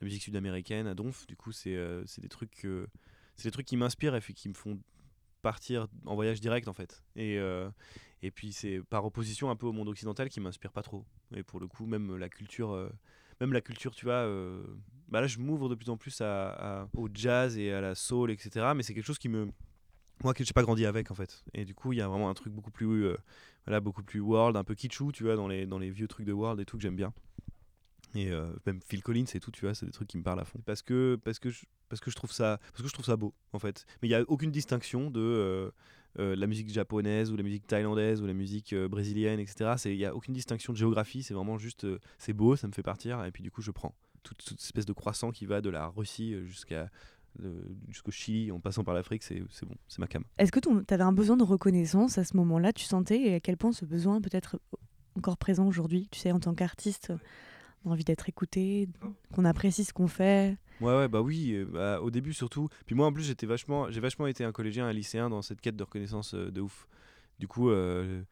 la musique sud-américaine à Donf. Du coup c'est euh, des trucs c'est des trucs qui m'inspirent et qui me font partir en voyage direct en fait. Et euh, et puis c'est par opposition un peu au monde occidental qui m'inspire pas trop. Et pour le coup même la culture euh, même la culture tu vois euh, bah là je m'ouvre de plus en plus à- au jazz et à la soul etc. Mais c'est quelque chose qui me moi que j'ai pas grandi avec en fait. Et du coup il y a vraiment un truc beaucoup plus euh, voilà beaucoup plus world un peu kitschou tu vois dans les dans les vieux trucs de world et tout que j'aime bien. Et euh, même Phil Collins et tout tu vois c'est des trucs qui me parlent à fond. Parce que parce que je, parce que je trouve ça parce que je trouve ça beau en fait. Mais il y a aucune distinction de euh, la musique japonaise ou la musique thaïlandaise ou la musique brésilienne etc il y a aucune distinction de géographie c'est vraiment juste c'est beau ça me fait partir et puis du coup je prends toute, toute espèce de croissant qui va de la Russie jusqu'à jusqu'au Chili en passant par l'Afrique c'est bon c'est ma cam Est-ce que tu avais un besoin de reconnaissance à ce moment-là? Tu sentais et à quel point ce besoin peut être encore présent aujourd'hui Tu sais, en tant qu'artiste, on a envie d'être écouté, qu'on apprécie ce qu'on fait? Ouais, ouais, bah oui, euh, bah, au début surtout. Puis moi en plus, j'étais vachement, j'ai vachement été un collégien, un lycéen dans cette quête de reconnaissance euh, de ouf. Du coup, euh,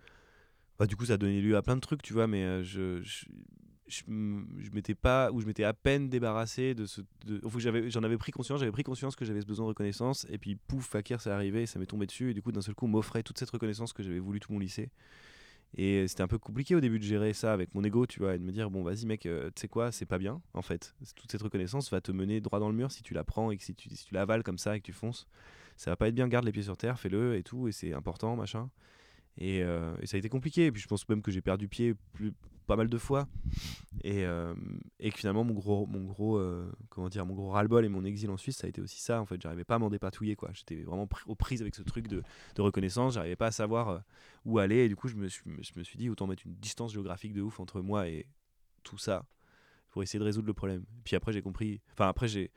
bah, du coup, ça a donné lieu à plein de trucs, tu vois, mais je, je, je, je m'étais pas, ou je m'étais à peine débarrassé de ce. De, enfin, j'avais, j'en avais pris conscience, j'avais pris conscience que j'avais ce besoin de reconnaissance, et puis pouf, Fakir, c'est arrivé, ça m'est tombé dessus, et du coup, d'un seul coup, m'offrait toute cette reconnaissance que j'avais voulu tout mon lycée. Et c'était un peu compliqué au début de gérer ça avec mon ego, tu vois, et de me dire, bon, vas-y, mec, euh, tu sais quoi, c'est pas bien, en fait. Toute cette reconnaissance va te mener droit dans le mur si tu la prends et que si tu, si tu l'avales comme ça et que tu fonces. Ça va pas être bien, garde les pieds sur terre, fais-le et tout, et c'est important, machin. Et, et, ça a été compliqué. Et puis je pense même que j'ai perdu pied plus, pas mal de fois. Et, euh, et que finalement mon gros mon gros euh, comment dire mon gros ras-le-bol et mon exil en Suisse ça a été aussi ça en fait. J'arrivais pas à m'en dépatouiller quoi. J'étais vraiment aux prises avec ce truc de, de reconnaissance. J'arrivais pas à savoir euh, où aller. Et du coup je me, suis, je me suis dit autant mettre une distance géographique de ouf entre moi et tout ça pour essayer de résoudre le problème. Puis après j'ai compris enfin après j'ai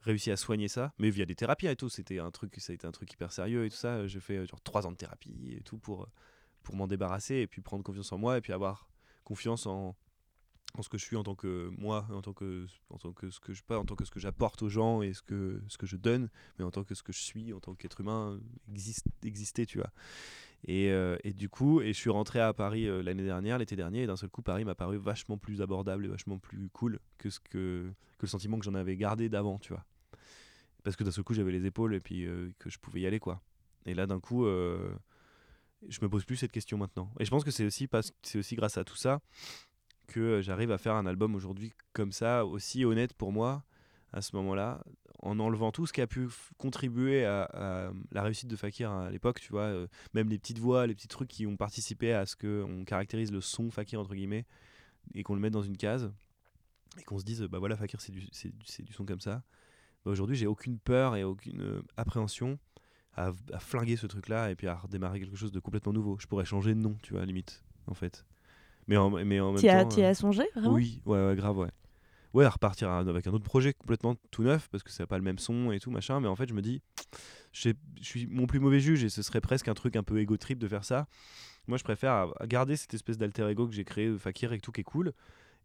réussi à soigner ça mais via des thérapies et tout c'était un truc ça a été un truc hyper sérieux et tout ça j'ai fait genre trois ans de thérapie et tout pour pour m'en débarrasser et puis prendre confiance en moi et puis avoir confiance en, en ce que je suis en tant que moi, en tant que, en tant que ce que je pas, en tant que ce que j'apporte aux gens et ce que, ce que je donne, mais en tant que ce que je suis, en tant qu'être humain, existe, exister, tu vois. Et, euh, et, du coup, et je suis rentré à Paris euh, l'année dernière, l'été dernier, et d'un seul coup, Paris m'a paru vachement plus abordable et vachement plus cool que, ce que, que le sentiment que j'en avais gardé d'avant, tu vois. Parce que d'un seul coup, j'avais les épaules et puis euh, que je pouvais y aller, quoi. Et là, d'un coup, je me pose plus cette question maintenant. Et je pense que c'est aussi, aussi grâce à tout ça que j'arrive à faire un album aujourd'hui comme ça, aussi honnête pour moi, à ce moment-là, en enlevant tout ce qui a pu contribuer à, la réussite de Fakir à l'époque, tu vois, euh, même les petites voix, les petits trucs qui ont participé à ce qu'on caractérise le son Fakir, entre guillemets, et qu'on le mette dans une case, et qu'on se dise, bah voilà, Fakir, c'est du, c'est, du son comme ça. Bah aujourd'hui, j'ai aucune peur et aucune euh, appréhension à, flinguer ce truc-là et puis à redémarrer quelque chose de complètement nouveau. Je pourrais changer de nom, tu vois, limite, en fait. Mais en, mais en même temps. Tu as, songé, vraiment? Oui, ouais, ouais, grave, ouais. Ouais, à repartir avec un autre projet complètement tout neuf, parce que ça n'a pas le même son et tout, machin. Mais en fait, je me dis, je suis mon plus mauvais juge et ce serait presque un truc un peu égo trip de faire ça. Moi, je préfère garder cette espèce d'alter ego que j'ai créé, Fakir et tout, qui est cool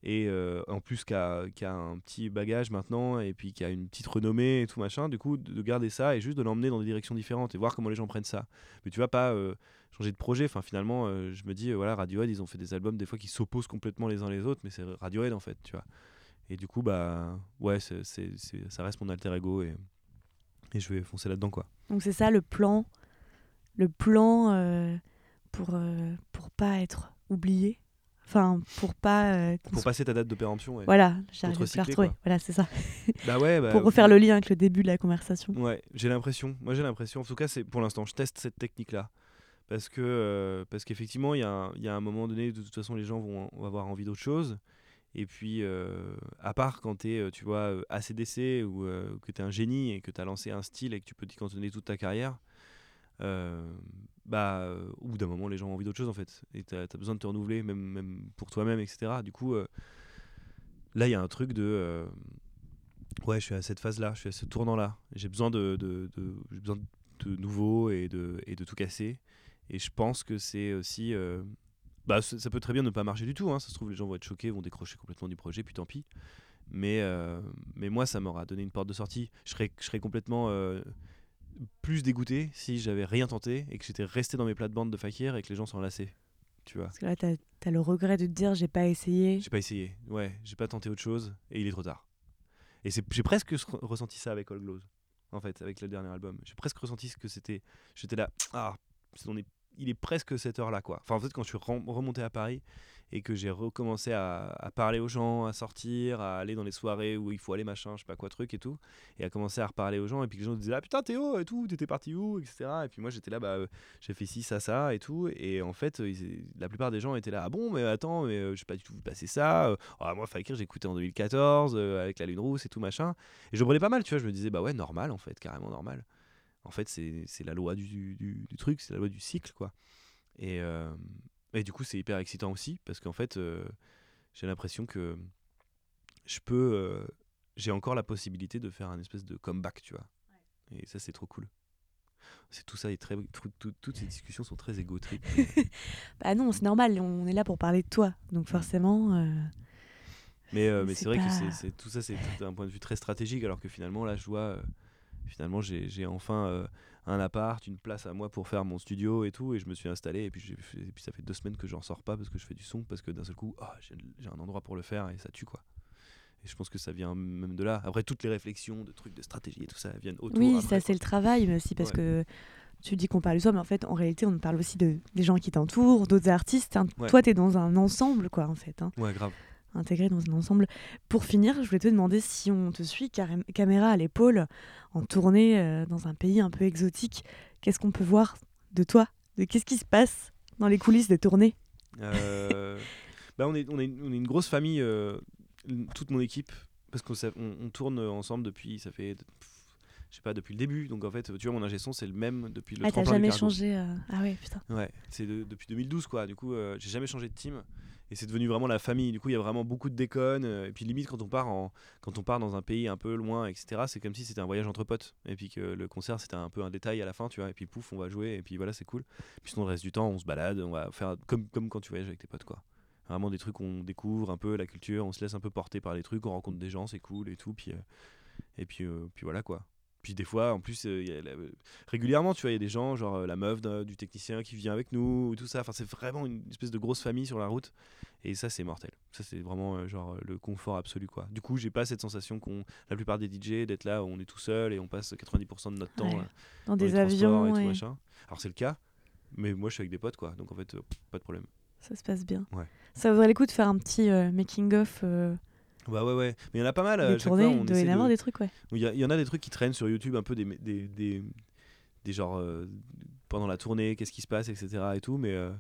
et euh, en plus qui a, un petit bagage maintenant et puis qui a une petite renommée et tout machin du coup de, garder ça et juste de l'emmener dans des directions différentes et voir comment les gens prennent ça mais tu vas pas euh, changer de projet enfin finalement euh, je me dis voilà Radiohead ils ont fait des albums des fois qui s'opposent complètement les uns les autres mais c'est Radiohead en fait tu vois et du coup bah ouais ça reste mon alter ego et, et je vais foncer là dedans quoi donc c'est ça le plan le plan pour pour pas être oublié Enfin, pour pas. Euh, pour passer ta date de péremption. Voilà, j'arrive à le retrouver. Voilà, c'est ça. bah ouais. Bah, pour refaire le lien avec le début de la conversation. Ouais, j'ai l'impression. Moi, j'ai l'impression. En tout cas, c'est pour l'instant, je teste cette technique-là. Parce que euh, parce qu'effectivement, il y, a y a un moment donné, de toute façon, les gens vont, avoir envie d'autre chose. Et puis, euh, à part quand tu es, tu vois, ACDC ou que tu es un génie et que tu as lancé un style et que tu peux t'y cantonner toute ta carrière, bah, euh, au bout d'un moment, les gens ont envie d'autre chose en fait. Et tu as, besoin de te renouveler, même, même pour toi-même, etc. Du coup, euh, là, il y a un truc de. Euh, ouais, je suis à cette phase-là, je suis à ce tournant-là. J'ai besoin de, de, de besoin de nouveau et de, et de tout casser. Et je pense que c'est aussi. Bah, ça peut très bien ne pas marcher du tout. Hein. Ça se trouve, les gens vont être choqués, vont décrocher complètement du projet, puis tant pis. Mais, mais moi, ça m'aura donné une porte de sortie. Je serais, je serais complètement plus dégoûté si j'avais rien tenté et que j'étais resté dans mes plates-bandes de fakir et que les gens s'en lassaient. Tu vois. Parce que là, t'as as le regret de te dire j'ai pas essayé. J'ai pas essayé, ouais, j'ai pas tenté autre chose et il est trop tard. Et j'ai presque ressenti ça avec All Glows, en fait, avec le dernier album. J'ai presque ressenti ce que c'était. J'étais là, ah, on est, il est presque cette heure-là, quoi. En fait, quand je suis remonté à Paris, et que j'ai recommencé à, parler aux gens, à sortir, à aller dans les soirées où il faut aller machin, je sais pas quoi truc et tout, et à commencer à reparler aux gens et puis les gens disaient ah putain Théo et tout, t'étais parti où etc. Et puis moi j'étais là bah j'ai fait ci ça ça et tout et en fait la plupart des gens étaient là ah bon mais attends mais euh, je sais pas du tout passer ça, ah, moi Fakir j'écoutais en 2014 euh, avec la lune rousse et tout machin et je prenais pas mal tu vois je me disais bah ouais normal en fait carrément normal. En fait c'est la loi du, du, du truc, c'est la loi du cycle quoi. Et, euh, et du coup, c'est hyper excitant aussi parce qu'en fait, euh, j'ai l'impression que je peux. Euh, j'ai encore la possibilité de faire un espèce de comeback, tu vois. Et ça, c'est trop cool. C'est tout ça est très toutes ces discussions sont très égotriques. bah non, c'est normal, on est là pour parler de toi. Donc forcément euh, Mais mais c'est vrai que c'est tout ça c'est un point de vue très stratégique alors que finalement là je vois finalement j'ai enfin un appart, une place à moi pour faire mon studio et tout. Et je me suis installé. Et puis, et puis ça fait deux semaines que j'en sors pas parce que je fais du son. Parce que d'un seul coup, oh, j'ai un endroit pour le faire et ça tue quoi. Et je pense que ça vient même de là. Après, toutes les réflexions de trucs de stratégie et tout ça viennent autour. Oui, ça c'est le travail, mais aussi parce que tu dis qu'on parle de soi, mais en fait, en réalité, on parle aussi de, des gens qui t'entourent, d'autres artistes. Hein. Toi, tu es dans un ensemble, quoi, en fait. Hein. Ouais, grave intégré dans un ensemble. Pour finir, je voulais te demander si on te suit caméra à l'épaule en tournée euh, dans un pays un peu exotique, qu'est-ce qu'on peut voir de toi? De Qu'est-ce qui se passe dans les coulisses des tournées? Euh, bah, on, est, on, est, une- on est une grosse famille, euh, toute mon équipe, parce qu'on on, on tourne ensemble depuis, ça fait, je sais pas, depuis le début. Donc en fait, tu vois, mon ingé son, c'est le même depuis le Ah, t'as jamais changé euh, Ah ouais, putain. Ouais, c'est de- depuis 2012 quoi. Du coup, euh, j'ai jamais changé de team et c'est devenu vraiment la famille. Du coup, il y a vraiment beaucoup de déconnes euh, et puis limite quand on part en quand on part dans un pays un peu loin, etc. C'est comme si c'était un voyage entre potes et puis que le concert c'était un peu un détail à la fin, tu vois. Et puis pouf, on va jouer et puis voilà, c'est cool. Puis sinon le reste du temps, on se balade, on va faire comme comme quand tu voyages avec tes potes quoi. Vraiment des trucs on découvre un peu la culture, on se laisse un peu porter par les trucs, on rencontre des gens, c'est cool et tout. Puis euh, et puis euh, puis voilà quoi. Puis des fois, en plus, euh, il y a la- régulièrement, tu vois, il y a des gens, genre euh, la meuf du technicien qui vient avec nous, ou tout ça. Enfin, c'est vraiment une espèce de grosse famille sur la route. Et ça, c'est mortel. Ça, c'est vraiment euh, genre le confort absolu, quoi. Du coup, j'ai pas cette sensation qu'on, la plupart des DJ, d'être là, où on est tout seul et on passe 90% de notre temps Ouais. euh, Dans dans des les avions, et tout et machin. Alors c'est le cas, mais moi, je suis avec des potes, quoi. Donc en fait, euh, pas de problème. ça se passe bien. Ouais. Ça vaudrait le coup de faire un petit euh, making-of euh, Bah ouais, ouais. Mais il y en a pas mal. euh, des tournées. fois, Il on doit y en avoir de- des trucs, ouais. Il y, il y en a des trucs qui traînent sur YouTube, un peu des, des, des, des genres euh, pendant la tournée, qu'est-ce qui se passe, etc. et tout, mais euh,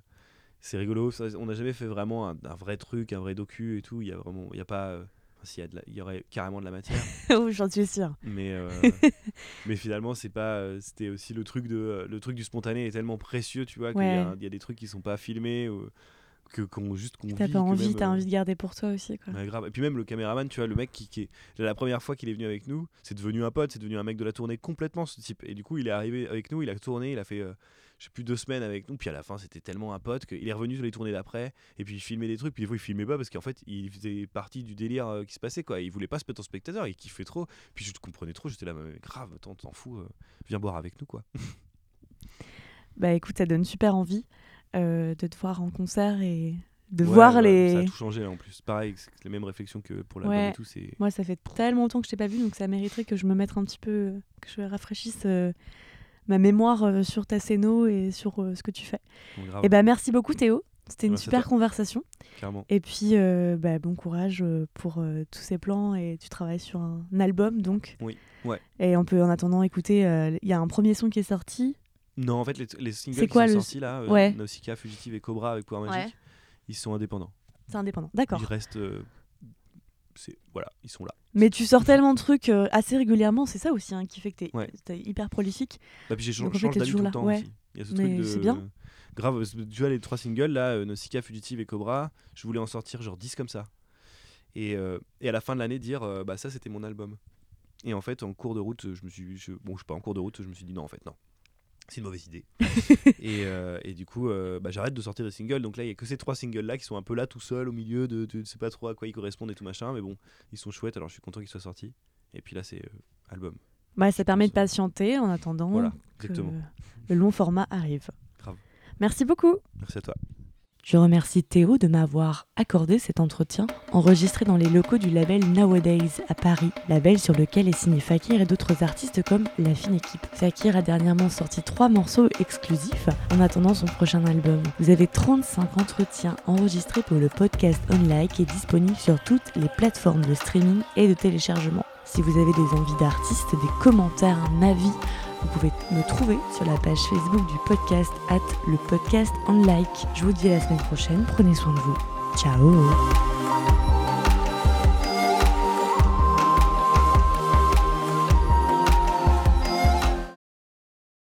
c'est rigolo. ça, on n'a jamais fait vraiment un, un vrai truc, un vrai docu et tout. Il y a vraiment, il y a pas, euh, s'il y a de la- il y aurait carrément de la matière, oui, j'en suis sûre. mais euh, mais finalement c'est pas, euh, c'était aussi le truc de, euh, le truc du spontané est tellement précieux, tu vois, qu'il y, Ouais. a- il y a des trucs qui sont pas filmés ou que qu'on juste qu'on T'as pas envie, t'as euh, envie de garder pour toi aussi, quoi. Ouais, grave. Et puis même le caméraman, tu vois, le mec qui, qui est la première fois qu'il est venu avec nous, c'est devenu un pote, c'est devenu un mec de la tournée complètement ce type. Et du coup, il est arrivé avec nous, il a tourné, il a fait, euh, je sais plus deux semaines avec nous. Puis à la fin, c'était tellement un pote qu'il est revenu sur les tournées d'après. Et puis il filmait des trucs. Puis des fois, il filmait pas parce qu'en fait, il faisait partie du délire euh, qui se passait quoi. Il voulait pas se mettre en spectateur, il kiffait trop. Puis je te comprenais trop, j'étais là, mais grave, t'en t'en fous, euh, viens boire avec nous quoi. Bah écoute, ça donne super envie euh, de te voir en concert et de Ouais, voir ouais, les. Ça a tout changé en plus. Pareil, c'est les mêmes réflexions que pour l'album Ouais. et tout. Moi, ça fait tellement longtemps que je t'ai pas vu, donc ça mériterait que je me mette un petit peu, que je rafraîchisse euh, ma mémoire euh, sur ta scéno et sur euh, ce que tu fais. bon, Et bah merci beaucoup Théo, c'était une super conversation. clairement. Et puis bah, bon courage pour tous ces plans et tu travailles sur un, album donc. Oui, ouais. Et on peut en attendant écouter, il y a un premier son qui est sorti. Non, en fait, les, les singles C'est qui quoi sont le- sortis là, euh, Ouais. Nausicaa, Fugitive et Cobra avec Pouvoir Ouais. Magique, ils sont indépendants. C'est indépendant, d'accord. Ils restent. euh, voilà, ils sont là. Mais tu sors tellement de trucs euh, assez régulièrement, c'est ça aussi hein, qui fait que t'es Ouais. hyper prolifique. Bah, puis j'ai en changé fait, d'avis toujours tout le là, temps ouais. aussi. Il y a ce Mais truc de. c'est bien. Grave, tu vois les trois singles là, euh, Nausicaa, Fugitive et Cobra, je voulais en sortir genre 10 comme ça. Et, euh, et à la fin de l'année dire euh, bah ça c'était mon album. Et en fait en cours de route, je me suis je, bon je sais pas en cours de route, je me suis dit non en fait non. C'est une mauvaise idée. et, euh, et du coup, euh, bah, j'arrête de sortir des singles. Donc là, il y a que ces trois singles là qui sont un peu là tout seuls au milieu de, tu sais pas trop à quoi ils correspondent et tout machin. Mais bon, ils sont chouettes. Alors je suis content qu'ils soient sortis. Et puis là, c'est euh, album. Bah, ça permet de patienter en attendant Voilà, que le long format arrive. Grave. Merci beaucoup. Merci à toi. Je remercie Théo de m'avoir accordé cet entretien, enregistré dans les locaux du label Nowadays à Paris, label sur lequel est signé Fakir et d'autres artistes comme La Fine Équipe. Fakir a dernièrement sorti trois morceaux exclusifs en attendant son prochain album. Vous avez 35 entretiens enregistrés pour le podcast Online qui est disponible sur toutes les plateformes de streaming et de téléchargement. Si vous avez des envies d'artistes, des commentaires, un avis, vous pouvez me trouver sur la page Facebook du podcast at le podcast on like. Je vous dis à la semaine prochaine, prenez soin de vous. Ciao